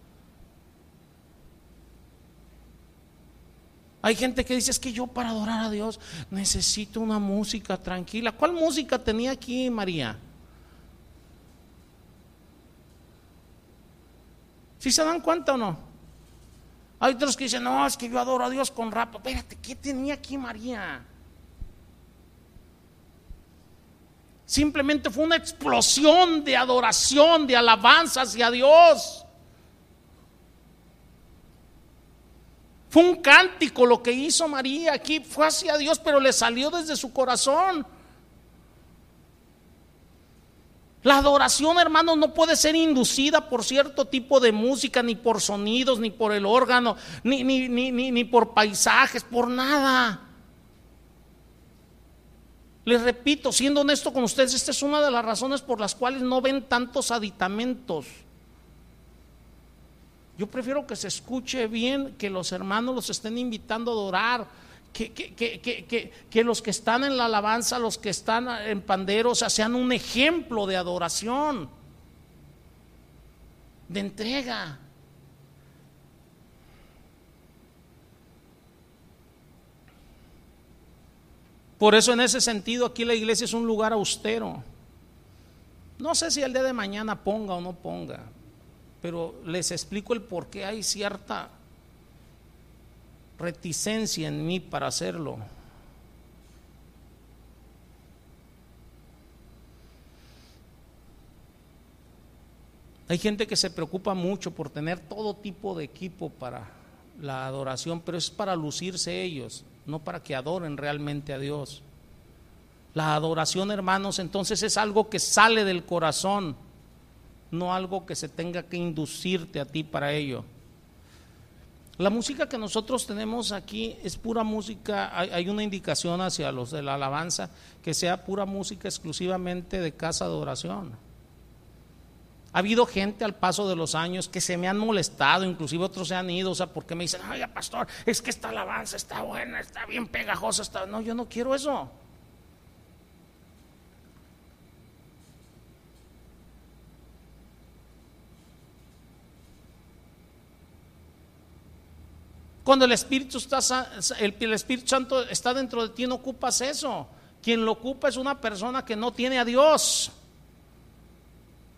Hay gente que dice, es que yo para adorar a Dios necesito una música tranquila. ¿Cuál música tenía aquí María? ¿Sí se dan cuenta o no? Hay otros que dicen, no, es que yo adoro a Dios con rap. Espérate, ¿qué tenía aquí María? Simplemente fue una explosión de adoración, de alabanza hacia Dios. Fue un cántico lo que hizo María aquí, fue hacia Dios, pero le salió desde su corazón. La adoración, hermanos, no puede ser inducida por cierto tipo de música, ni por sonidos, ni por el órgano, ni, ni, ni, ni por paisajes, por nada. Les repito, siendo honesto con ustedes, esta es una de las razones por las cuales no ven tantos aditamentos. Yo prefiero que se escuche bien, que los hermanos los estén invitando a adorar, que, que, los que están en la alabanza, los que están en panderos, sean un ejemplo de adoración, de entrega. Por eso en ese sentido aquí la iglesia es un lugar austero. No sé si el día de mañana ponga o no ponga, pero les explico el por qué hay cierta reticencia en mí para hacerlo. Hay gente que se preocupa mucho por tener todo tipo de equipo para la adoración, pero es para lucirse ellos no para que adoren realmente a Dios. La adoración, hermanos, entonces es algo que sale del corazón, no algo que se tenga que inducirte a ti para ello. La música que nosotros tenemos aquí es pura música, hay, una indicación hacia los de la alabanza, que sea pura música exclusivamente de casa de oración. Ha habido gente al paso de los años que se me han molestado, inclusive otros se han ido, o sea, porque me dicen, oiga, pastor, es que esta alabanza está buena, está bien pegajosa, está... No, yo no quiero eso. Cuando el Espíritu, está, el, Espíritu Santo está dentro de ti, no ocupas eso. Quien lo ocupa es una persona que no tiene a Dios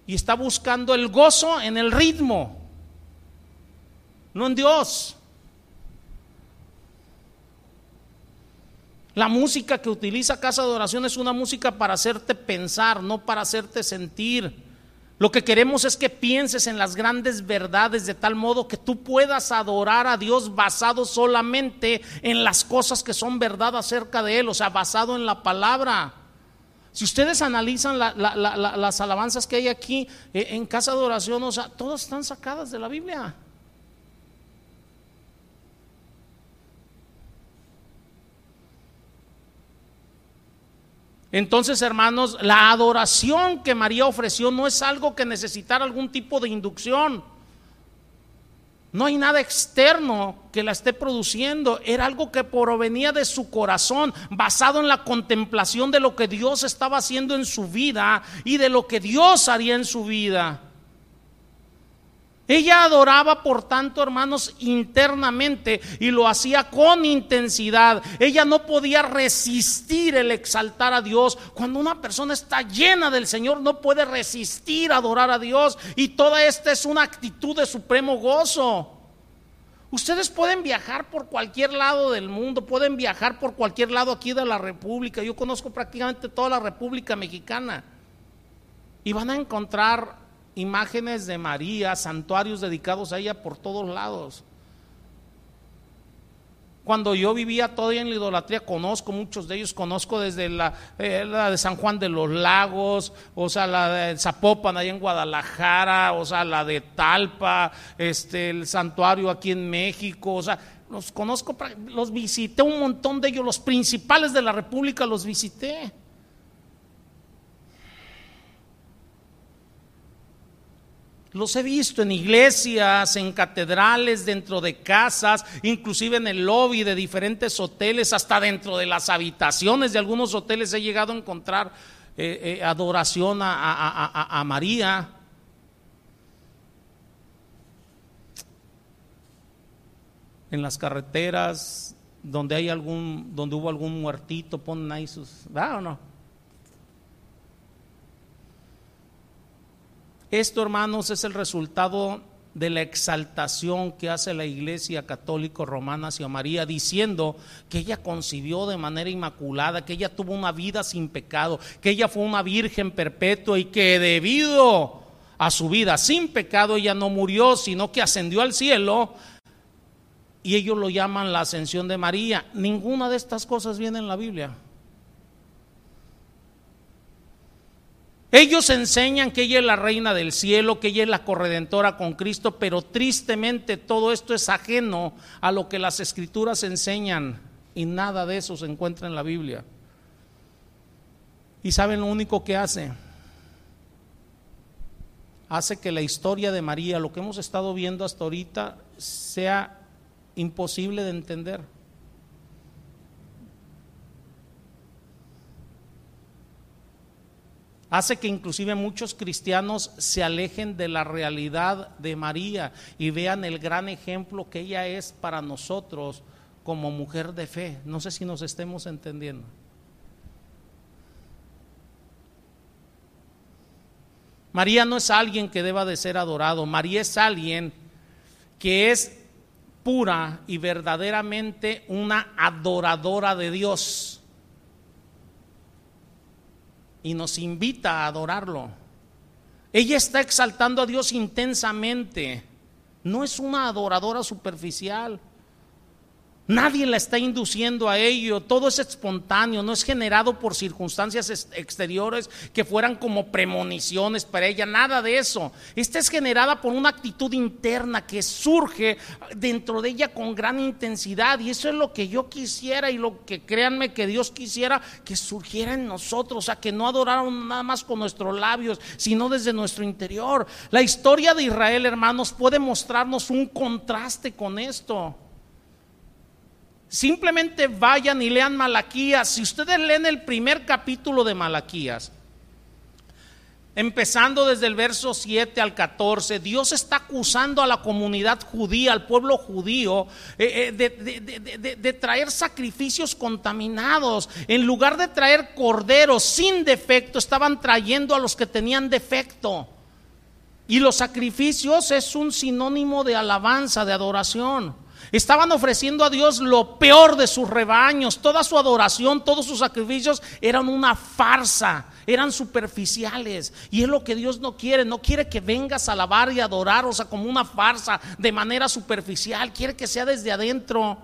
y está buscando el gozo en el ritmo, no en Dios. La música que utiliza Casa de Oración es una música para hacerte pensar, no para hacerte sentir. Lo que queremos es que pienses en las grandes verdades de tal modo que tú puedas adorar a Dios basado solamente en las cosas que son verdad acerca de Él, o sea, basado en la palabra. Si ustedes analizan las alabanzas que hay aquí eh, en casa de oración, o sea, todas están sacadas de la Biblia. Entonces, hermanos, la adoración que María ofreció no es algo que necesitara algún tipo de inducción. No hay nada externo que la esté produciendo. Era algo que provenía de su corazón, basado en la contemplación de lo que Dios estaba haciendo en su vida y de lo que Dios haría en su vida. Ella adoraba, por tanto, hermanos, internamente y lo hacía con intensidad. Ella no podía resistir el exaltar a Dios. Cuando una persona está llena del Señor, no puede resistir adorar a Dios. Y toda esta es una actitud de supremo gozo. Ustedes pueden viajar por cualquier lado del mundo, pueden viajar por cualquier lado aquí de la República. Yo conozco prácticamente toda la República Mexicana. Y van a encontrar imágenes de María, santuarios dedicados a ella por todos lados. Cuando yo vivía todavía en la idolatría, conozco muchos de ellos, conozco desde la, eh, la, de San Juan de los Lagos, o sea, la de Zapopan, ahí en Guadalajara, o sea, la de Talpa, este, el santuario aquí en México, o sea, los conozco, los visité un montón de ellos, los principales de la República los visité. Los he visto en iglesias, en catedrales, dentro de casas, inclusive en el lobby de diferentes hoteles, hasta dentro de las habitaciones de algunos hoteles he llegado a encontrar eh, eh, adoración a, María. En las carreteras donde hay algún, donde hubo algún muertito, ponen ahí sus. Esto, hermanos, es el resultado de la exaltación que hace la Iglesia Católica Romana hacia María, diciendo que ella concibió de manera inmaculada, que ella tuvo una vida sin pecado, que ella fue una virgen perpetua y que debido a su vida sin pecado ella no murió, sino que ascendió al cielo. Y ellos lo llaman la ascensión de María. Ninguna de estas cosas viene en la Biblia. Ellos enseñan que ella es la reina del cielo, que ella es la corredentora con Cristo, pero tristemente todo esto es ajeno a lo que las escrituras enseñan y nada de eso se encuentra en la Biblia. ¿Y saben lo único que hace? Hace que la historia de María, lo que hemos estado viendo hasta ahorita, sea imposible de entender. Hace que inclusive muchos cristianos se alejen de la realidad de María y vean el gran ejemplo que ella es para nosotros como mujer de fe. No sé si nos estemos entendiendo. María no es alguien que deba de ser adorado, María es alguien que es pura y verdaderamente una adoradora de Dios y nos invita a adorarlo. Ella está exaltando a Dios intensamente. No es una adoradora superficial. Nadie la está induciendo a ello, todo es espontáneo, no es generado por circunstancias exteriores que fueran como premoniciones para ella, nada de eso. Esta es generada por una actitud interna que surge dentro de ella con gran intensidad y eso es lo que yo quisiera y lo que créanme que Dios quisiera que surgiera en nosotros, o sea, que no adoraron nada más con nuestros labios, sino desde nuestro interior. La historia de Israel, hermanos, puede mostrarnos un contraste con esto. Simplemente vayan y lean Malaquías. Si ustedes leen el primer capítulo de Malaquías, empezando desde el verso 7 al 14, Dios está acusando a la comunidad judía, al pueblo judío, eh, eh, de, traer sacrificios contaminados. En lugar de traer corderos sin defecto, estaban trayendo a los que tenían defecto. Y los sacrificios es un sinónimo de alabanza, de adoración. Estaban ofreciendo a Dios lo peor de sus rebaños. Toda su adoración, todos sus sacrificios eran una farsa, eran superficiales. Y es lo que Dios no quiere. No quiere que vengas a alabar y adorar, o sea, como una farsa, de manera superficial. Quiere que sea desde adentro.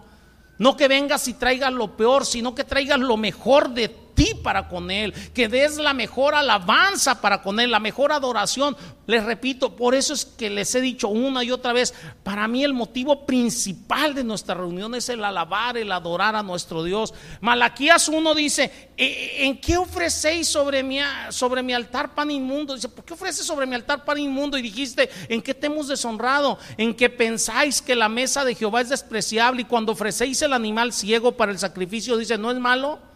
No que vengas y traigas lo peor, sino que traigas lo mejor de ti para con Él, que des la mejor alabanza para con Él, la mejor adoración. Les repito, por eso es que les he dicho una y otra vez, para mí el motivo principal de nuestra reunión es el alabar, el adorar a nuestro Dios. Malaquías 1 dice, e, e, ¿en qué ofrecéis sobre mi, sobre mi altar pan inmundo? Dice, ¿por qué ofreces sobre mi altar pan inmundo? Y dijiste, ¿en qué te hemos deshonrado? ¿En que pensáis que la mesa de Jehová es despreciable y cuando ofrecéis el animal ciego para el sacrificio, dice, ¿no es malo?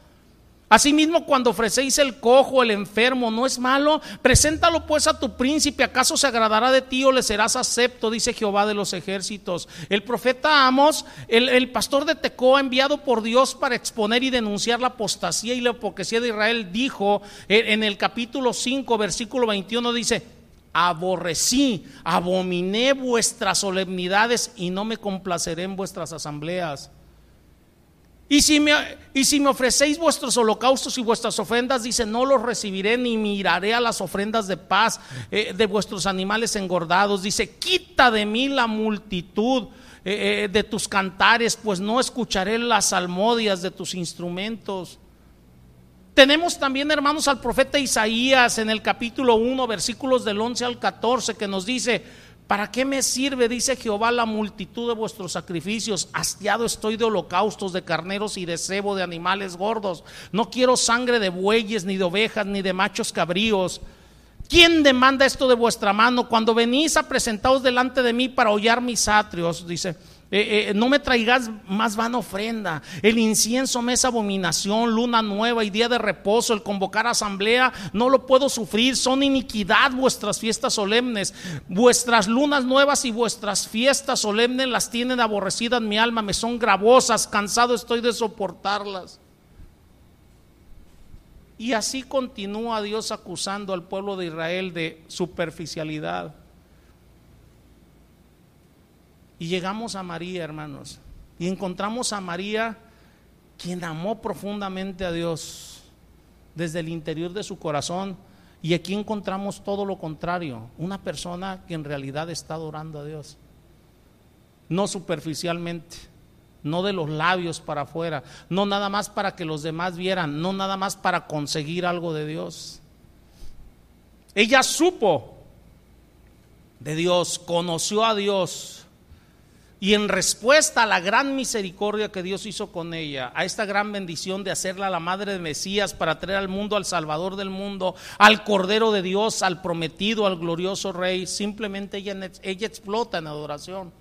Asimismo, cuando ofrecéis el cojo, el enfermo, ¿no es malo? Preséntalo pues a tu príncipe, ¿acaso se agradará de ti o le serás acepto? Dice Jehová de los ejércitos. El profeta Amos, el, pastor de Tecoa, enviado por Dios para exponer y denunciar la apostasía y la hipocresía de Israel, dijo en el capítulo 5, versículo 21, dice, aborrecí, abominé vuestras solemnidades y no me complaceré en vuestras asambleas. Y si, me, y si me ofrecéis vuestros holocaustos y vuestras ofrendas, dice, no los recibiré ni miraré a las ofrendas de paz eh, de vuestros animales engordados. Dice, quita de mí la multitud eh, eh, de tus cantares, pues no escucharé las salmodias de tus instrumentos. Tenemos también, hermanos, al profeta Isaías en el capítulo 1, versículos del 11 al 14, que nos dice, ¿Para qué me sirve, dice Jehová, la multitud de vuestros sacrificios? Hastiado estoy de holocaustos, de carneros y de cebo de animales gordos. No quiero sangre de bueyes, ni de ovejas, ni de machos cabríos. ¿Quién demanda esto de vuestra mano? Cuando venís a presentaros delante de mí para hollar mis atrios, dice, eh, eh, no me traigas más vana ofrenda. El incienso me es abominación, luna nueva y día de reposo, el convocar asamblea, no lo puedo sufrir. Son iniquidad vuestras fiestas solemnes. Vuestras lunas nuevas y vuestras fiestas solemnes las tienen aborrecidas mi alma, me son gravosas, cansado estoy de soportarlas. Y así continúa Dios acusando al pueblo de Israel de superficialidad. Y llegamos a María, hermanos, y encontramos a María quien amó profundamente a Dios desde el interior de su corazón. Y aquí encontramos todo lo contrario, una persona que en realidad está adorando a Dios, no superficialmente, no de los labios para afuera, no nada más para que los demás vieran, no nada más para conseguir algo de Dios. Ella supo de Dios, conoció a Dios, y en respuesta a la gran misericordia que Dios hizo con ella, a esta gran bendición de hacerla la madre de Mesías para traer al mundo al Salvador del mundo, al Cordero de Dios, al prometido, al glorioso Rey, simplemente ella, explota en adoración.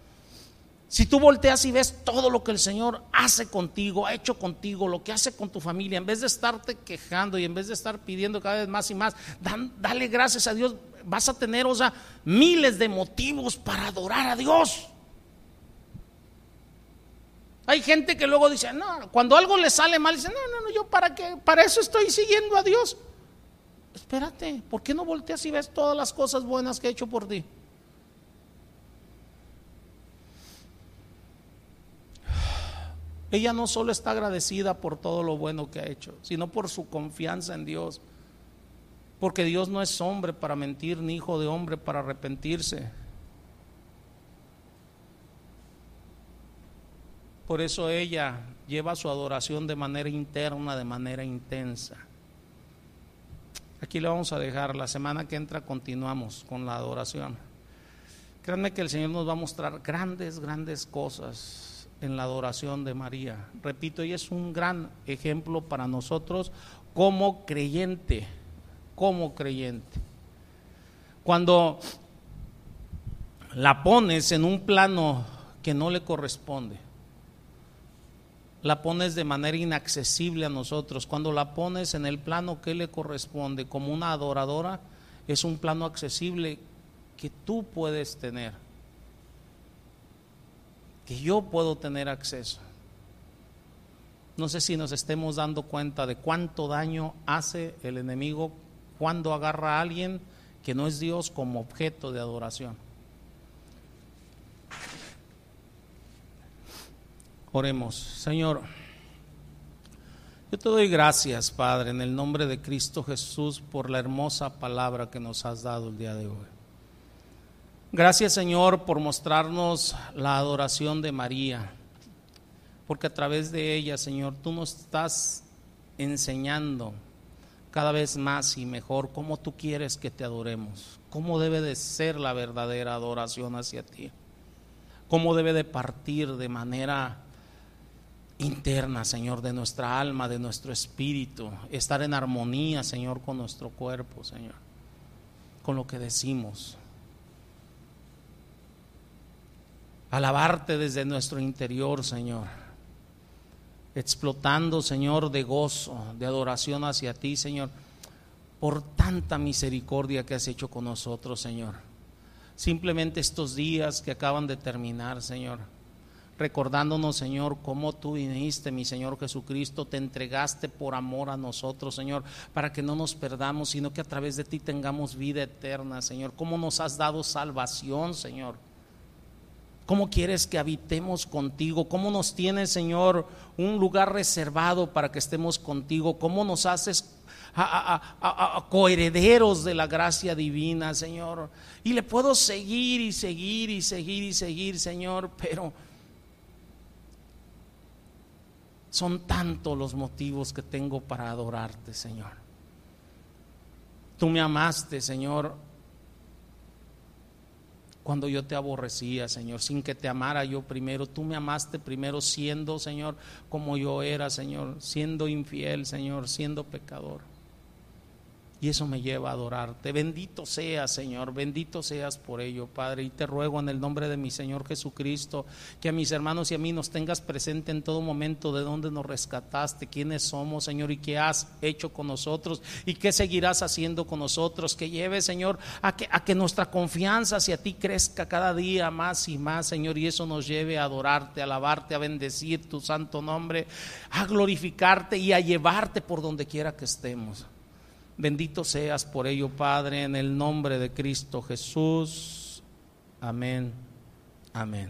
Si tú volteas y ves todo lo que el Señor hace contigo, ha hecho contigo, lo que hace con tu familia, en vez de estarte quejando y en vez de estar pidiendo cada vez más y más, dale gracias a Dios, vas a tener, o sea, miles de motivos para adorar a Dios. Hay gente que luego dice, no, cuando algo le sale mal, dice, no, no, no, yo para qué, para eso estoy siguiendo a Dios. Espérate, ¿por qué no volteas y ves todas las cosas buenas que ha hecho por ti? Ella no solo está agradecida por todo lo bueno que ha hecho, sino por su confianza en Dios. Porque Dios no es hombre para mentir, ni hijo de hombre para arrepentirse. Por eso ella lleva su adoración de manera interna, de manera intensa. Aquí le vamos a dejar, la semana que entra continuamos con la adoración. Créanme que el Señor nos va a mostrar grandes, grandes cosas en la adoración de María. Repito, ella es un gran ejemplo para nosotros como creyente, como creyente. Cuando la pones en un plano que no le corresponde, la pones de manera inaccesible a nosotros, cuando la pones en el plano que le corresponde como una adoradora, es un plano accesible que tú puedes tener, que yo puedo tener acceso. No sé si nos estemos dando cuenta de cuánto daño hace el enemigo cuando agarra a alguien que no es Dios como objeto de adoración. Oremos, Señor. Yo te doy gracias, Padre, en el nombre de Cristo Jesús, por la hermosa palabra que nos has dado el día de hoy. Gracias, Señor, por mostrarnos la adoración de María, porque a través de ella, Señor, tú nos estás enseñando cada vez más y mejor cómo tú quieres que te adoremos, cómo debe de ser la verdadera adoración hacia ti, cómo debe de partir de manera interna, Señor, de nuestra alma, de nuestro espíritu, estar en armonía, Señor, con nuestro cuerpo, Señor, con lo que decimos. Alabarte desde nuestro interior, Señor, explotando, Señor, de gozo, de adoración hacia ti, Señor, por tanta misericordia que has hecho con nosotros, Señor. Simplemente estos días que acaban de terminar, Señor recordándonos, Señor, cómo tú viniste, mi Señor Jesucristo, te entregaste por amor a nosotros, Señor, para que no nos perdamos, sino que a través de ti tengamos vida eterna, Señor. Cómo nos has dado salvación, Señor. ¿Cómo quieres que habitemos contigo? ¿Cómo nos tienes, Señor, un lugar reservado para que estemos contigo? ¿Cómo nos haces coherederos de la gracia divina, Señor? Y le puedo seguir y seguir y seguir y seguir, Señor, pero son tantos los motivos que tengo para adorarte, Señor. Tú me amaste, Señor, cuando yo te aborrecía, Señor, sin que te amara yo primero. Tú me amaste primero siendo, Señor, como yo era, Señor, siendo infiel, Señor, siendo pecador. Y eso me lleva a adorarte. Bendito seas, Señor, bendito seas por ello, Padre. Y te ruego en el nombre de mi Señor Jesucristo, que a mis hermanos y a mí nos tengas presente en todo momento de dónde nos rescataste, quiénes somos, Señor, y qué has hecho con nosotros y qué seguirás haciendo con nosotros. Que lleve, Señor, a que, a que nuestra confianza hacia ti crezca cada día más y más, Señor, y eso nos lleve a adorarte, a alabarte, a bendecir tu santo nombre, a glorificarte y a llevarte por donde quiera que estemos. Bendito seas por ello, Padre, en el nombre de Cristo Jesús. Amén. Amén.